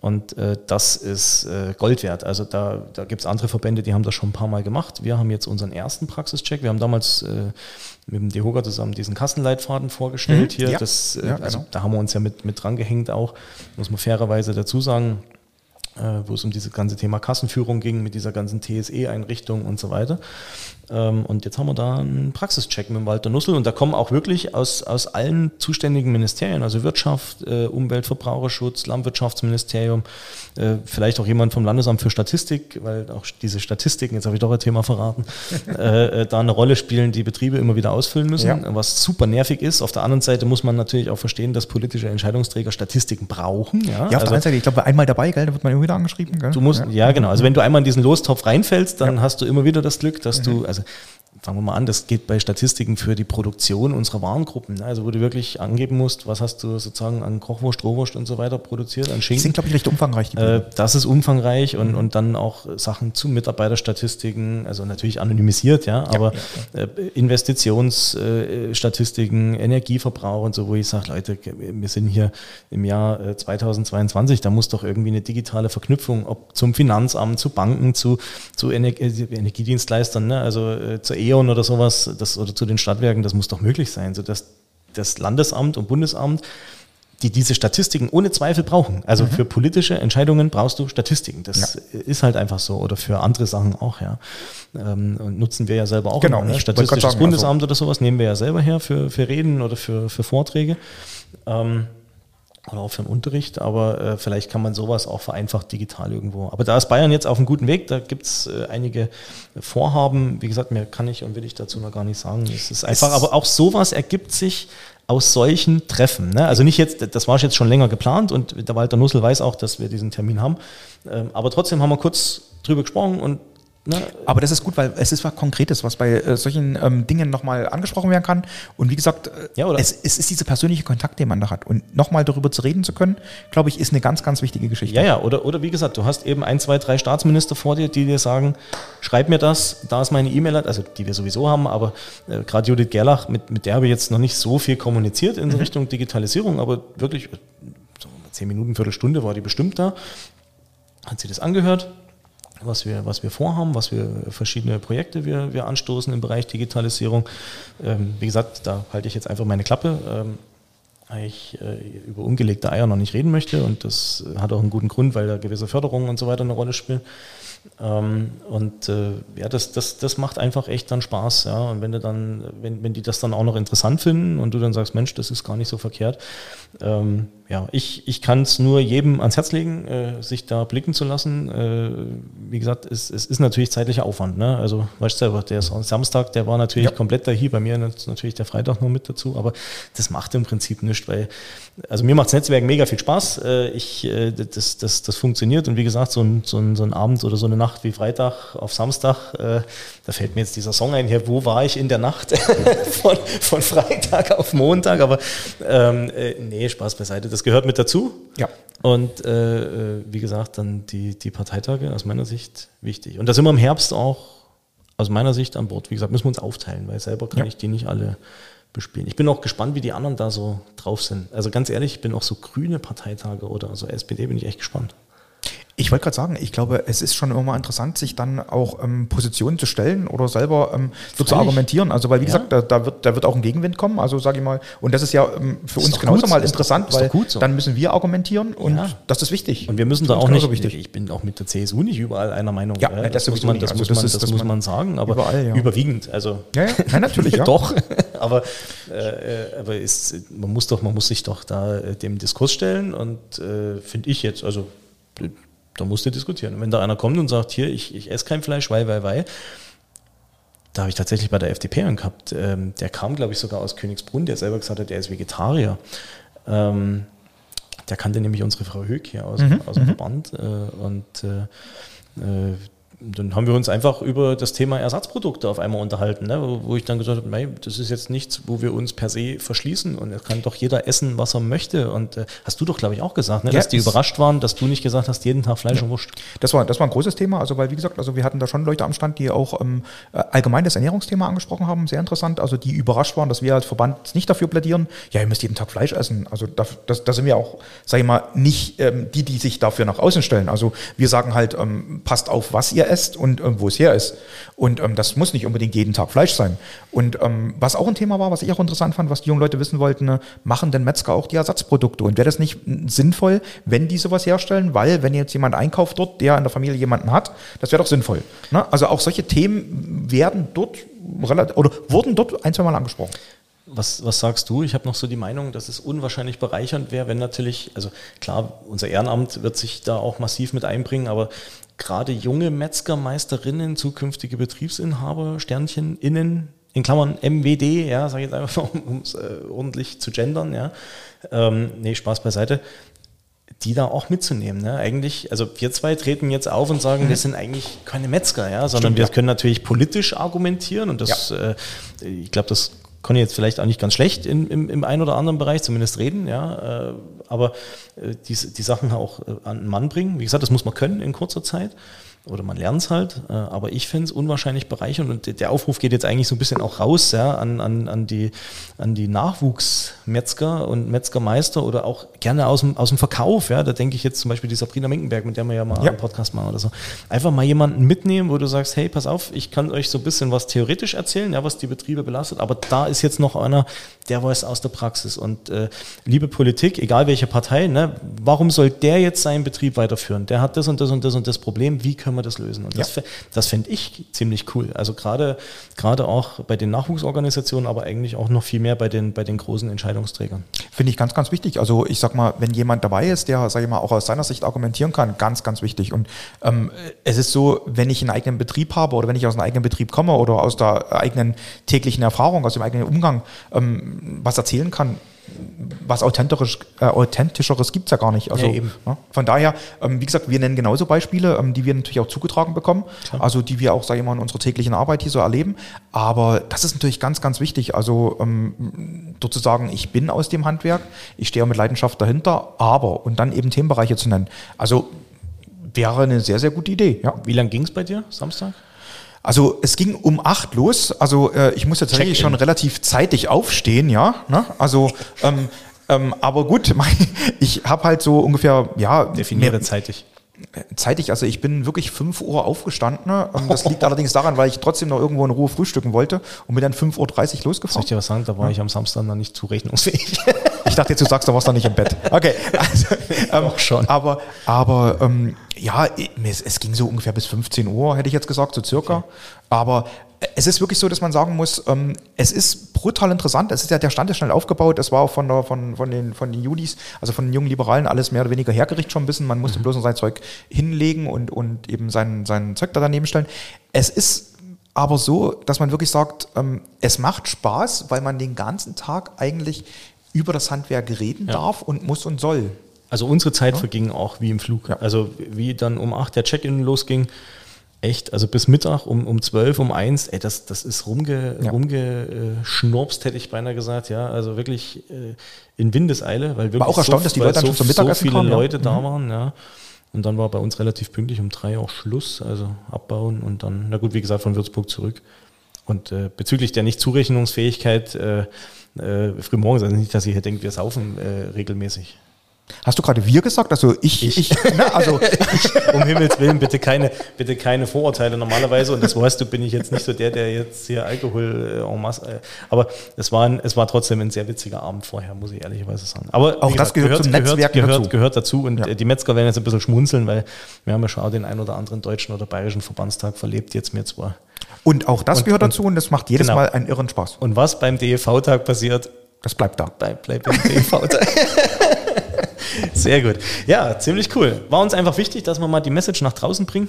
Und äh, das ist äh, Gold wert. Also da, da gibt es andere Verbände, die haben das schon ein paar Mal gemacht. Wir haben jetzt unseren ersten Praxischeck. Wir haben damals äh, mit dem DEHOGA zusammen diesen Kassenleitfaden vorgestellt Mhm, hier. ja. Das, äh, Ja, also genau. da haben wir uns ja mit, mit dran gehängt auch, muss man fairerweise dazu sagen. Äh, wo es um dieses ganze Thema Kassenführung ging, mit dieser ganzen TSE-Einrichtung und so weiter. Ähm, und jetzt haben wir da einen Praxischeck mit Walter Nussel und da kommen auch wirklich aus, aus allen zuständigen Ministerien, also Wirtschaft, äh, Umwelt, Verbraucherschutz, Landwirtschaftsministerium, äh, vielleicht auch jemand vom Landesamt für Statistik, weil auch diese Statistiken, jetzt habe ich doch ein Thema verraten, *laughs* äh, äh, da eine Rolle spielen, die Betriebe immer wieder ausfüllen müssen, ja. was super nervig ist. Auf der anderen Seite muss man natürlich auch verstehen, dass politische Entscheidungsträger Statistiken brauchen. Ja, ja auf also, der anderen Seite, ich glaube, einmal dabei, gell, da wird man immer wieder angeschrieben. Gell? Du musst, ja. ja. genau. Also wenn du einmal in diesen Lostopf reinfällst, dann hast du immer wieder das Glück, dass mhm. du, also fangen wir mal an, das geht bei Statistiken für die Produktion unserer Warengruppen. Ne? Also wo du wirklich angeben musst, was hast du sozusagen an Kochwurst, Rohwurst und so weiter produziert, an Schinken. Die sind, glaube ich, recht umfangreich. Äh, das ist umfangreich und, mhm. und dann auch Sachen zu Mitarbeiterstatistiken, also natürlich anonymisiert, ja, aber ja, ja. Äh, Investitionsstatistiken, äh, Energieverbrauch und so, wo ich sage, Leute, wir sind hier im Jahr 2022, da muss doch irgendwie eine digitale Verknüpfung, ob zum Finanzamt, zu Banken, zu, zu Ener Energiedienstleistern, ne? also zur E.ON oder sowas, das, oder zu den Stadtwerken, das muss doch möglich sein, sodass das Landesamt und Bundesamt die diese Statistiken ohne Zweifel brauchen. Also mhm. für politische Entscheidungen brauchst du Statistiken. Das ja. ist halt einfach so. Oder für andere Sachen auch, ja. Ähm, nutzen wir ja selber auch. Genau. Ne? Statistisches sagen, Bundesamt also. oder sowas nehmen wir ja selber her für, für Reden oder für, für Vorträge. Ähm, oder auch für den Unterricht, aber äh, vielleicht kann man sowas auch vereinfacht digital irgendwo. Aber da ist Bayern jetzt auf einem guten Weg, da gibt es äh, einige Vorhaben. Wie gesagt, mehr kann ich und will ich dazu noch gar nicht sagen. Es ist einfach, aber auch sowas ergibt sich aus solchen Treffen. Ne? Also nicht jetzt, das war jetzt schon länger geplant und der Walter Nussel weiß auch, dass wir diesen Termin haben. Ähm, aber trotzdem haben wir kurz drüber gesprochen und Ne? Aber das ist gut, weil es ist was Konkretes, was bei äh, solchen ähm, Dingen nochmal angesprochen werden kann. Und wie gesagt, äh, ja, es, es, ist dieser persönliche Kontakt, den man da hat. Und nochmal darüber zu reden zu können, glaube ich, ist eine ganz, ganz wichtige Geschichte. Ja, ja, oder, oder wie gesagt, du hast eben ein, zwei, drei Staatsminister vor dir, die dir sagen, schreib mir das, da ist meine E-Mail, also die wir sowieso haben, aber äh, gerade Judith Gerlach, mit, mit der habe ich jetzt noch nicht so viel kommuniziert in mhm. Richtung Digitalisierung, aber wirklich, so zehn Minuten, Viertelstunde war die bestimmt da, hat sie das angehört, was wir, was wir vorhaben, was wir verschiedene Projekte wir, wir anstoßen im Bereich Digitalisierung. Ähm, wie gesagt, da halte ich jetzt einfach meine Klappe, ähm, weil ich äh, über ungelegte Eier noch nicht reden möchte und das hat auch einen guten Grund, weil da gewisse Förderungen und so weiter eine Rolle spielen. Ähm, und äh, ja, das, das, das macht einfach echt dann Spaß, ja. Und wenn du dann, wenn, wenn die das dann auch noch interessant finden und du dann sagst, Mensch, das ist gar nicht so verkehrt, ähm, ja, ich, ich kann es nur jedem ans Herz legen, äh, sich da blicken zu lassen. Äh, wie gesagt, es, es ist natürlich zeitlicher Aufwand. Ne? Also, weißt du selber, der Samstag, der war natürlich ja. komplett da hier, bei mir natürlich der Freitag noch mit dazu, aber das macht im Prinzip nichts, weil, also mir macht das Netzwerk mega viel Spaß. Äh, ich, äh, das, das, das funktioniert und wie gesagt, so ein, so, ein, so ein Abend oder so eine Nacht wie Freitag auf Samstag, äh, da fällt mir jetzt dieser Song ein, hier, wo war ich in der Nacht *laughs* von, von Freitag auf Montag, aber ähm, äh, nee, Spaß beiseite das gehört mit dazu. Ja. Und äh, äh, wie gesagt, dann die, die Parteitage aus meiner Sicht wichtig. Und da sind wir im Herbst auch aus meiner Sicht an Bord. Wie gesagt, müssen wir uns aufteilen, weil selber kann ja. ich die nicht alle bespielen. Ich bin auch gespannt, wie die anderen da so drauf sind. Also ganz ehrlich, ich bin auch so grüne Parteitage oder so SPD bin ich echt gespannt. Ich wollte gerade sagen, ich glaube, es ist schon immer mal interessant, sich dann auch ähm, Positionen zu stellen oder selber ähm, so zu argumentieren. Also, weil, wie ja. gesagt, da, da, wird, da wird auch ein Gegenwind kommen. Also, sage ich mal, und das ist ja ähm, für ist uns genauso gut. mal ist interessant, doch, weil so. dann müssen wir argumentieren und ja. das ist wichtig. Und wir müssen da auch nicht, wichtig. ich bin auch mit der CSU nicht überall einer Meinung. Ja, ja das, muss man, das, also muss, das, man, ist, das muss man sagen, aber überall, überwiegend. Also, ja, ja. Nein, natürlich, *laughs* ja. doch, *laughs* aber, äh, aber ist, man, muss doch, man muss sich doch da äh, dem Diskurs stellen und äh, finde ich jetzt, also da musst du diskutieren. Und wenn da einer kommt und sagt, hier, ich, ich esse kein Fleisch, weil, weil, weil, da habe ich tatsächlich bei der FDP einen gehabt. Ähm, der kam, glaube ich, sogar aus Königsbrunn, der selber gesagt hat, er ist Vegetarier. Ähm, der kannte nämlich unsere Frau Höck hier aus, mhm, aus dem mhm. Verband. Äh, und äh, äh dann haben wir uns einfach über das Thema Ersatzprodukte auf einmal unterhalten, ne? wo, wo, ich dann gesagt habe, das ist jetzt nichts, wo wir uns per se verschließen und es kann doch jeder essen, was er möchte. Und äh, hast du doch, glaube ich, auch gesagt, ne? Ja, dass die überrascht waren, dass du nicht gesagt hast, jeden Tag Fleisch ja. und Wurst. Das war, das war ein großes Thema, also weil, wie gesagt, also wir hatten da schon Leute am Stand, die auch ähm, äh, allgemein das Ernährungsthema angesprochen haben, sehr interessant, also die überrascht waren, dass wir als Verband nicht dafür plädieren, ja, ihr müsst jeden Tag Fleisch essen. Also da, das, da sind wir auch, sage ich mal, nicht ähm, die, die sich dafür nach außen stellen. Also wir sagen halt, ähm, passt auf, was ihr esst und äh, wo es her ist. Und ähm, das muss nicht unbedingt jeden Tag Fleisch sein. Und ähm, was auch ein Thema war, was ich auch interessant fand, was die jungen Leute wissen wollten, ne, machen denn Metzger auch die Ersatzprodukte? Und wäre das nicht sinnvoll, wenn die sowas herstellen? Weil, wenn jetzt jemand einkauft dort, der in der Familie jemanden hat, das wäre doch sinnvoll. Ne? Also auch solche Themen werden dort relativ, oder wurden dort ein, zwei Mal angesprochen. Was, was sagst du? Ich habe noch so die Meinung, dass es unwahrscheinlich bereichernd wäre, wenn natürlich, also klar, unser Ehrenamt wird sich da auch massiv mit einbringen, aber gerade junge Metzgermeisterinnen, zukünftige Betriebsinhaber, Sternchen innen, in Klammern MWD, ja, sage ich jetzt einfach mal, *laughs* um es äh, ordentlich zu gendern, ja. Ähm, nee, Spaß beiseite die da auch mitzunehmen. Ne? Eigentlich, also wir zwei treten jetzt auf und sagen, mhm. wir sind eigentlich keine Metzger, ja, sondern Stimmt, wir ja. können natürlich politisch argumentieren und das, ja. äh, ich glaube, das kann ich jetzt vielleicht auch nicht ganz schlecht in, im, im einen oder anderen Bereich zumindest reden, ja, äh, aber äh, die, die Sachen auch äh, an den Mann bringen. Wie gesagt, das muss man können in kurzer Zeit oder man lernt es halt, aber ich finde es unwahrscheinlich bereichernd und der Aufruf geht jetzt eigentlich so ein bisschen auch raus ja, an, an, an, die, an die Nachwuchsmetzger und Metzgermeister oder auch gerne aus dem, aus dem Verkauf. Ja. Da denke ich jetzt zum Beispiel die Sabrina Menkenberg, mit der wir ja mal ja. einen Podcast machen oder so. Einfach mal jemanden mitnehmen, wo du sagst, hey, pass auf, ich kann euch so ein bisschen was theoretisch erzählen, ja, was die Betriebe belastet, aber da ist jetzt noch einer, der weiß aus der Praxis. Und äh, liebe Politik, egal welche Partei, ne, warum soll der jetzt seinen Betrieb weiterführen? Der hat das und das und das und das Problem, wie können wir das lösen? Und ja. das, das fände ich ziemlich cool. Also gerade, gerade auch bei den Nachwuchsorganisationen, aber eigentlich auch noch viel mehr bei den, bei den großen Entscheidungsträgern. Finde ich ganz, ganz wichtig. Also ich sag mal, wenn jemand dabei ist, der, sage ich mal, auch aus seiner Sicht argumentieren kann, ganz, ganz wichtig. Und ähm, es ist so, wenn ich einen eigenen Betrieb habe oder wenn ich aus einem eigenen Betrieb komme oder aus der eigenen täglichen Erfahrung, aus dem eigenen Umgang ähm, was erzählen kann, was authentisch, äh, authentischeres gibt es ja gar nicht. Also, ja, ja, von daher, ähm, wie gesagt, wir nennen genauso Beispiele, ähm, die wir natürlich auch zugetragen bekommen, Klar. also die wir auch, sage ich mal, in unserer täglichen Arbeit hier so erleben. Aber das ist natürlich ganz, ganz wichtig. Also ähm, dort zu sagen, ich bin aus dem Handwerk, ich stehe mit Leidenschaft dahinter, aber und dann eben Themenbereiche zu nennen. Also wäre eine sehr, sehr gute Idee. Ja. Wie lange ging es bei dir Samstag? Also es ging um acht los. Also äh, ich muss jetzt tatsächlich schon relativ zeitig aufstehen, ja. Ne? Also ähm, ähm, aber gut, *laughs* ich habe halt so ungefähr, ja. Definiere zeitig zeitig, also ich bin wirklich 5 Uhr aufgestanden. Ähm, das liegt allerdings daran, weil ich trotzdem noch irgendwo in Ruhe frühstücken wollte und bin dann 5.30 Uhr losgefahren. Dir was sagen? Da war ja. ich am Samstag dann nicht zurechnungsfähig. Ich dachte jetzt, du sagst, du warst noch nicht im Bett. Okay. Also, ähm, Doch schon. Aber, aber ähm, ja, es, es, ging so ungefähr bis 15 Uhr, hätte ich jetzt gesagt, so circa. Okay. Aber es ist wirklich so, dass man sagen muss, ähm, es ist brutal interessant. Es ist ja, der Stand ist schnell aufgebaut. Es war auch von, der, von, von, den, von den Judis, also von den jungen Liberalen, alles mehr oder weniger hergerichtet schon ein bisschen. Man musste mhm. bloß noch sein Zeug hinlegen und, und eben sein, sein Zeug da daneben stellen. Es ist aber so, dass man wirklich sagt, ähm, es macht Spaß, weil man den ganzen Tag eigentlich über das Handwerk reden ja. darf und muss und soll. Also unsere Zeit ja. verging auch wie im Flug. Ja. Also wie dann um acht der Check-in losging, echt, also bis Mittag um, um 12, um 1, ey, das, das ist rumge, ja. rumgeschnurpst, hätte ich beinahe gesagt, ja, also wirklich äh, in Windeseile, weil wirklich war auch erstaunt, so, dass die Leute so, schon zum Mittagessen so viele kamen, Leute ja. da mhm. waren, ja. Und dann war bei uns relativ pünktlich um drei auch Schluss, also abbauen und dann, na gut, wie gesagt, von Würzburg zurück. Und äh, bezüglich der Nicht-Zurechnungsfähigkeit, äh, äh, frühmorgens, also nicht, dass ihr hier denkt, wir saufen äh, regelmäßig. Hast du gerade wir gesagt? Also ich, ich, ich ne? also *laughs* ich, um Himmels Willen, bitte keine, bitte keine Vorurteile normalerweise. Und das weißt du, bin ich jetzt nicht so der, der jetzt hier Alkohol äh, en masse. Äh, aber es war, ein, es war trotzdem ein sehr witziger Abend vorher, muss ich ehrlicherweise sagen. Aber auch das gehört, gehört zum Netzwerk gehört, dazu. Gehört dazu. Und ja. die Metzger werden jetzt ein bisschen schmunzeln, weil wir haben ja schon auch den ein oder anderen deutschen oder bayerischen Verbandstag verlebt, jetzt mir zwar. Und auch das und, gehört dazu und das macht jedes genau. Mal einen irren Spaß. Und was beim DEV-Tag passiert, das bleibt da. Bleibt, bleibt beim DEV-Tag. *laughs* Sehr gut. Ja, ziemlich cool. War uns einfach wichtig, dass wir mal die Message nach draußen bringen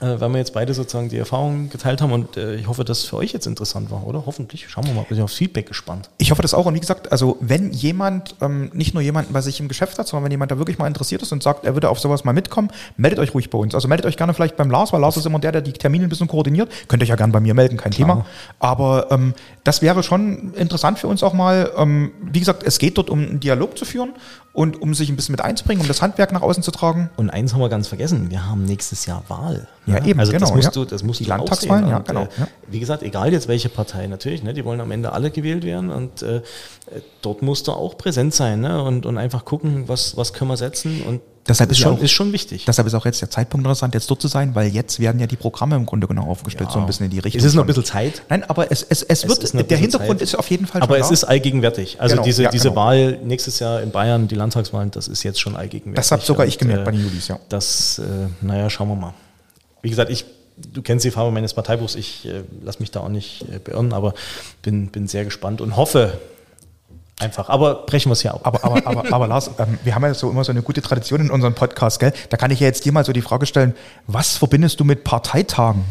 äh, weil wir jetzt beide sozusagen die Erfahrungen geteilt haben und äh, ich hoffe, dass es für euch jetzt interessant war, oder? Hoffentlich. Schauen wir mal, bin aufs Feedback gespannt. Ich hoffe das auch und wie gesagt, also wenn jemand, ähm, nicht nur jemanden bei sich im Geschäft hat, sondern wenn jemand da wirklich mal interessiert ist und sagt, er würde auf sowas mal mitkommen, meldet euch ruhig bei uns. Also meldet euch gerne vielleicht beim Lars, weil Lars ist immer der, der die Termine ein bisschen koordiniert. Könnt euch ja gerne bei mir melden, kein Klar. Thema. Aber ähm, das wäre schon interessant für uns auch mal. Ähm, wie gesagt, es geht dort um einen Dialog zu führen und um sich ein bisschen mit einzubringen, um das Handwerk nach außen zu tragen. Und eins haben wir ganz vergessen, wir haben nächstes Jahr Wahl. Ja, eben, also genau. Das musst du, das musst die du Landtagswahlen, ja, genau. Äh, ja. Wie gesagt, egal jetzt welche Partei, natürlich, ne, die wollen am Ende alle gewählt werden und äh, dort musst du auch präsent sein ne, und, und einfach gucken, was, was können wir setzen und Deshalb ist, ist, schon, ja auch, ist schon wichtig. deshalb ist auch jetzt der Zeitpunkt interessant, jetzt dort zu sein, weil jetzt werden ja die Programme im Grunde genau aufgestellt, so ein bisschen in die Richtung. Es ist noch ein bisschen Zeit. Nein, aber es, es, es wird, ein der Hintergrund Zeit. ist auf jeden Fall Aber es da. ist allgegenwärtig. Also Genau, diese, ja, diese genau. Wahl nächstes Jahr in Bayern, die Landtagswahlen, das ist jetzt schon allgegenwärtig. Das hab sogar ich Und, gemerkt bei den Julis, ja. Das, äh, naja, schauen wir mal. Wie gesagt, ich, du kennst die Farbe meines Parteibuchs, ich äh, lasse mich da auch nicht äh, beirren, aber bin, bin sehr gespannt und hoffe einfach. Aber brechen wir es ja ab. Aber, aber, aber, aber Lars, ähm, wir haben ja so immer so eine gute Tradition in unserem Podcast, gell? Da kann ich ja jetzt dir mal so die Frage stellen, was verbindest du mit Parteitagen?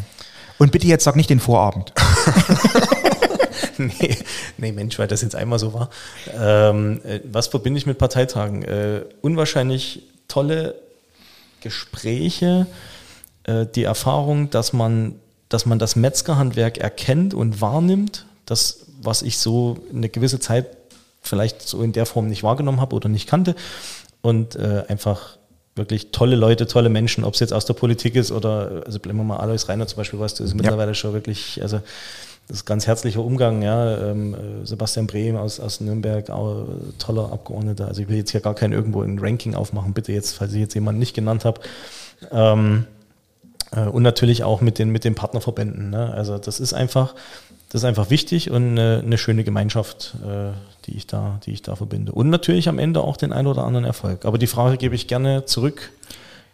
Und bitte jetzt sag nicht den Vorabend. *laughs* *laughs* nee, nee, Mensch, weil das jetzt einmal so war. Ähm, äh, was verbinde ich mit Parteitagen? Äh, unwahrscheinlich tolle Gespräche, äh, die Erfahrung, dass man, dass man das Metzgerhandwerk erkennt und wahrnimmt, das, was ich so eine gewisse Zeit vielleicht so in der Form nicht wahrgenommen habe oder nicht kannte und äh, einfach wirklich tolle Leute, tolle Menschen, ob es jetzt aus der Politik ist oder, also bleiben wir mal Alois Reiner zum Beispiel, weißt du, ist mittlerweile schon wirklich, also das ist ganz herzlicher Umgang, ja. Ähm, äh, Sebastian Brehm aus, aus Nürnberg, auch toller Abgeordneter. Also ich will jetzt hier gar kein irgendwo ein Ranking aufmachen, bitte jetzt, falls ich jetzt jemanden nicht genannt habe. Ähm, äh, und natürlich auch mit den, mit den Partnerverbänden. Ne? Also das ist einfach, das ist einfach wichtig und eine, eine schöne Gemeinschaft, äh, die ich da, die ich da verbinde. Und natürlich am Ende auch den ein oder anderen Erfolg. Aber die Frage gebe ich gerne zurück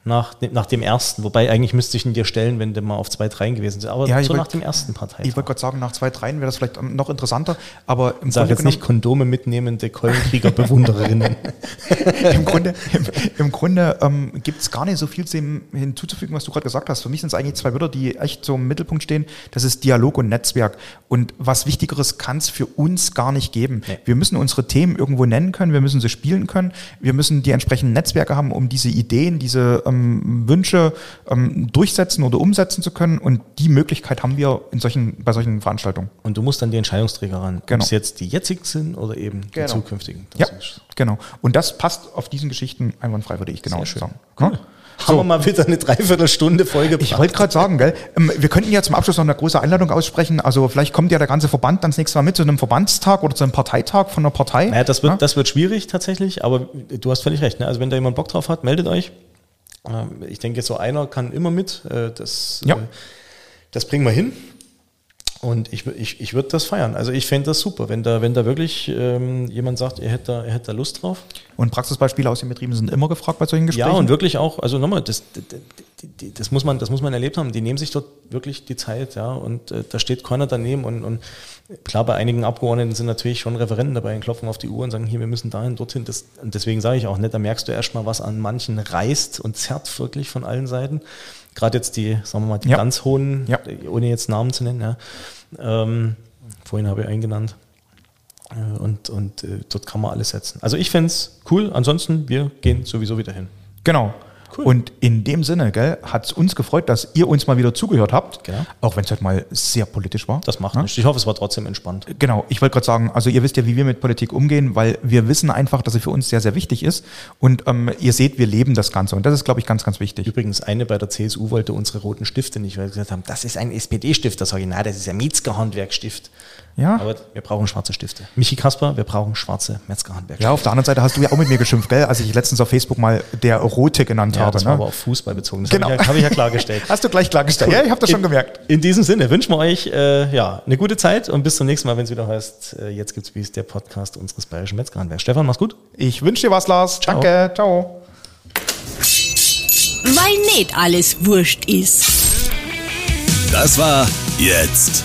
nach, dem- nach dem ersten. Wobei eigentlich müsste ich ihn dir stellen, wenn du mal auf zwei, dreien gewesen sind. Aber Ja, so wollt- nach dem ersten Parteitag. Ich wollte gerade sagen, nach zwei, dreien wäre das vielleicht ähm, noch interessanter, aber im Sag Grunde, jetzt nicht Kondome mitnehmende Keulenkrieger-Bewundererinnen. *laughs* *laughs* im Grunde, im, im Grunde ähm, gibt es gar nicht so viel dem hinzuzufügen, was du gerade gesagt hast. Für mich sind es eigentlich zwei Wörter, die echt so im Mittelpunkt stehen. Das ist Dialog und Netzwerk. Und was Wichtigeres kann es für uns gar nicht geben. Nee. Wir müssen unsere Themen irgendwo nennen können, wir müssen sie spielen können, wir müssen die entsprechenden Netzwerke haben, um diese Ideen, diese ähm, Wünsche ähm, durchsetzen oder umsetzen zu können. Und die Möglichkeit haben wir in solchen, bei solchen Veranstaltungen. Und du musst dann die Entscheidungsträger ran. Ob Genau. es jetzt die jetzigen sind oder eben Genau. die zukünftigen. Das Ja, ist- genau. Und das passt auf diesen Geschichten einwandfrei, würde ich genau Sehr schön. sagen. Cool. Ja? Haben wir mal wieder eine Dreiviertelstunde Folge. Ich wollte gerade sagen, gell, ähm, wir könnten ja zum Abschluss noch eine große Einladung aussprechen. Also vielleicht kommt ja der ganze Verband dann das nächste Mal mit zu einem Verbandstag oder zu einem Parteitag von einer Partei. Naja, das wird, Ja? das wird schwierig tatsächlich, aber du hast völlig recht. Ne? Also wenn da jemand Bock drauf hat, meldet euch. Ähm, Ich denke, so einer kann immer mit. Äh, Das, Ja. äh, das bringen wir hin. Und ich, ich, ich würde das feiern. Also ich fände das super, wenn da, wenn da wirklich ähm, jemand sagt, er hätte, da, er hätte da Lust drauf. Und Praxisbeispiele aus den Betrieben sind immer gefragt bei solchen Gesprächen. Ja, und wirklich auch, also nochmal, das, das, das, das, muss man, das muss man erlebt haben. Die nehmen sich dort wirklich die Zeit, ja, und äh, da steht keiner daneben. Und, und klar, bei einigen Abgeordneten sind natürlich schon Referenten dabei, die klopfen auf die Uhr und sagen, hier, wir müssen dahin, dorthin. Das, und deswegen sage ich auch nicht, da merkst du erstmal, was an manchen reißt und zerrt wirklich von allen Seiten. Gerade jetzt die, sagen wir mal, die Ja. ganz hohen, Ja. ohne jetzt Namen zu nennen, ja. Ähm, vorhin habe ich einen genannt. Äh, Und, und äh, dort kann man alles setzen. Also ich fände es cool. Ansonsten, wir gehen sowieso wieder hin. Genau. Cool. Und in dem Sinne, gell, hat es uns gefreut, dass ihr uns mal wieder zugehört habt. Genau. Auch wenn es heute mal sehr politisch war. Das macht Ja? nichts. Ich hoffe, es war trotzdem entspannt. Genau, ich wollte gerade sagen, also ihr wisst ja, wie wir mit Politik umgehen, weil wir wissen einfach, dass sie für uns sehr, sehr wichtig ist. Und ähm, ihr seht, wir leben das Ganze. Und das ist, glaube ich, ganz, ganz wichtig. Übrigens, eine bei der CSU wollte unsere roten Stifte nicht, weil sie gesagt haben, das ist ein SPD-Stift. Da sage ich, nein, das ist ein Metzger-Handwerkstift. Ja. Aber wir brauchen schwarze Stifte. Michi Kasper, wir brauchen schwarze Metzger-Handwerkstifte. Ja, auf der anderen Seite hast du ja auch mit mir geschimpft, gell, als ich letztens auf Facebook mal der Rote genannt Ja, habe. das war Ne? aber auf Fußball bezogen. Das Genau. habe ich, ja, hab ich ja klargestellt. *laughs* Hast du gleich klargestellt. Ja, ich habe das schon in, gemerkt. In diesem Sinne wünschen wir euch äh, ja, eine gute Zeit und bis zum nächsten Mal, wenn es wieder heißt, äh, jetzt gibt's wie es der Podcast unseres bayerischen Metzgerhandwerks. Stefan, mach's gut. Ich wünsche dir was, Lars. Danke. Ciao. Weil nicht alles wurscht ist. Das war Jetzt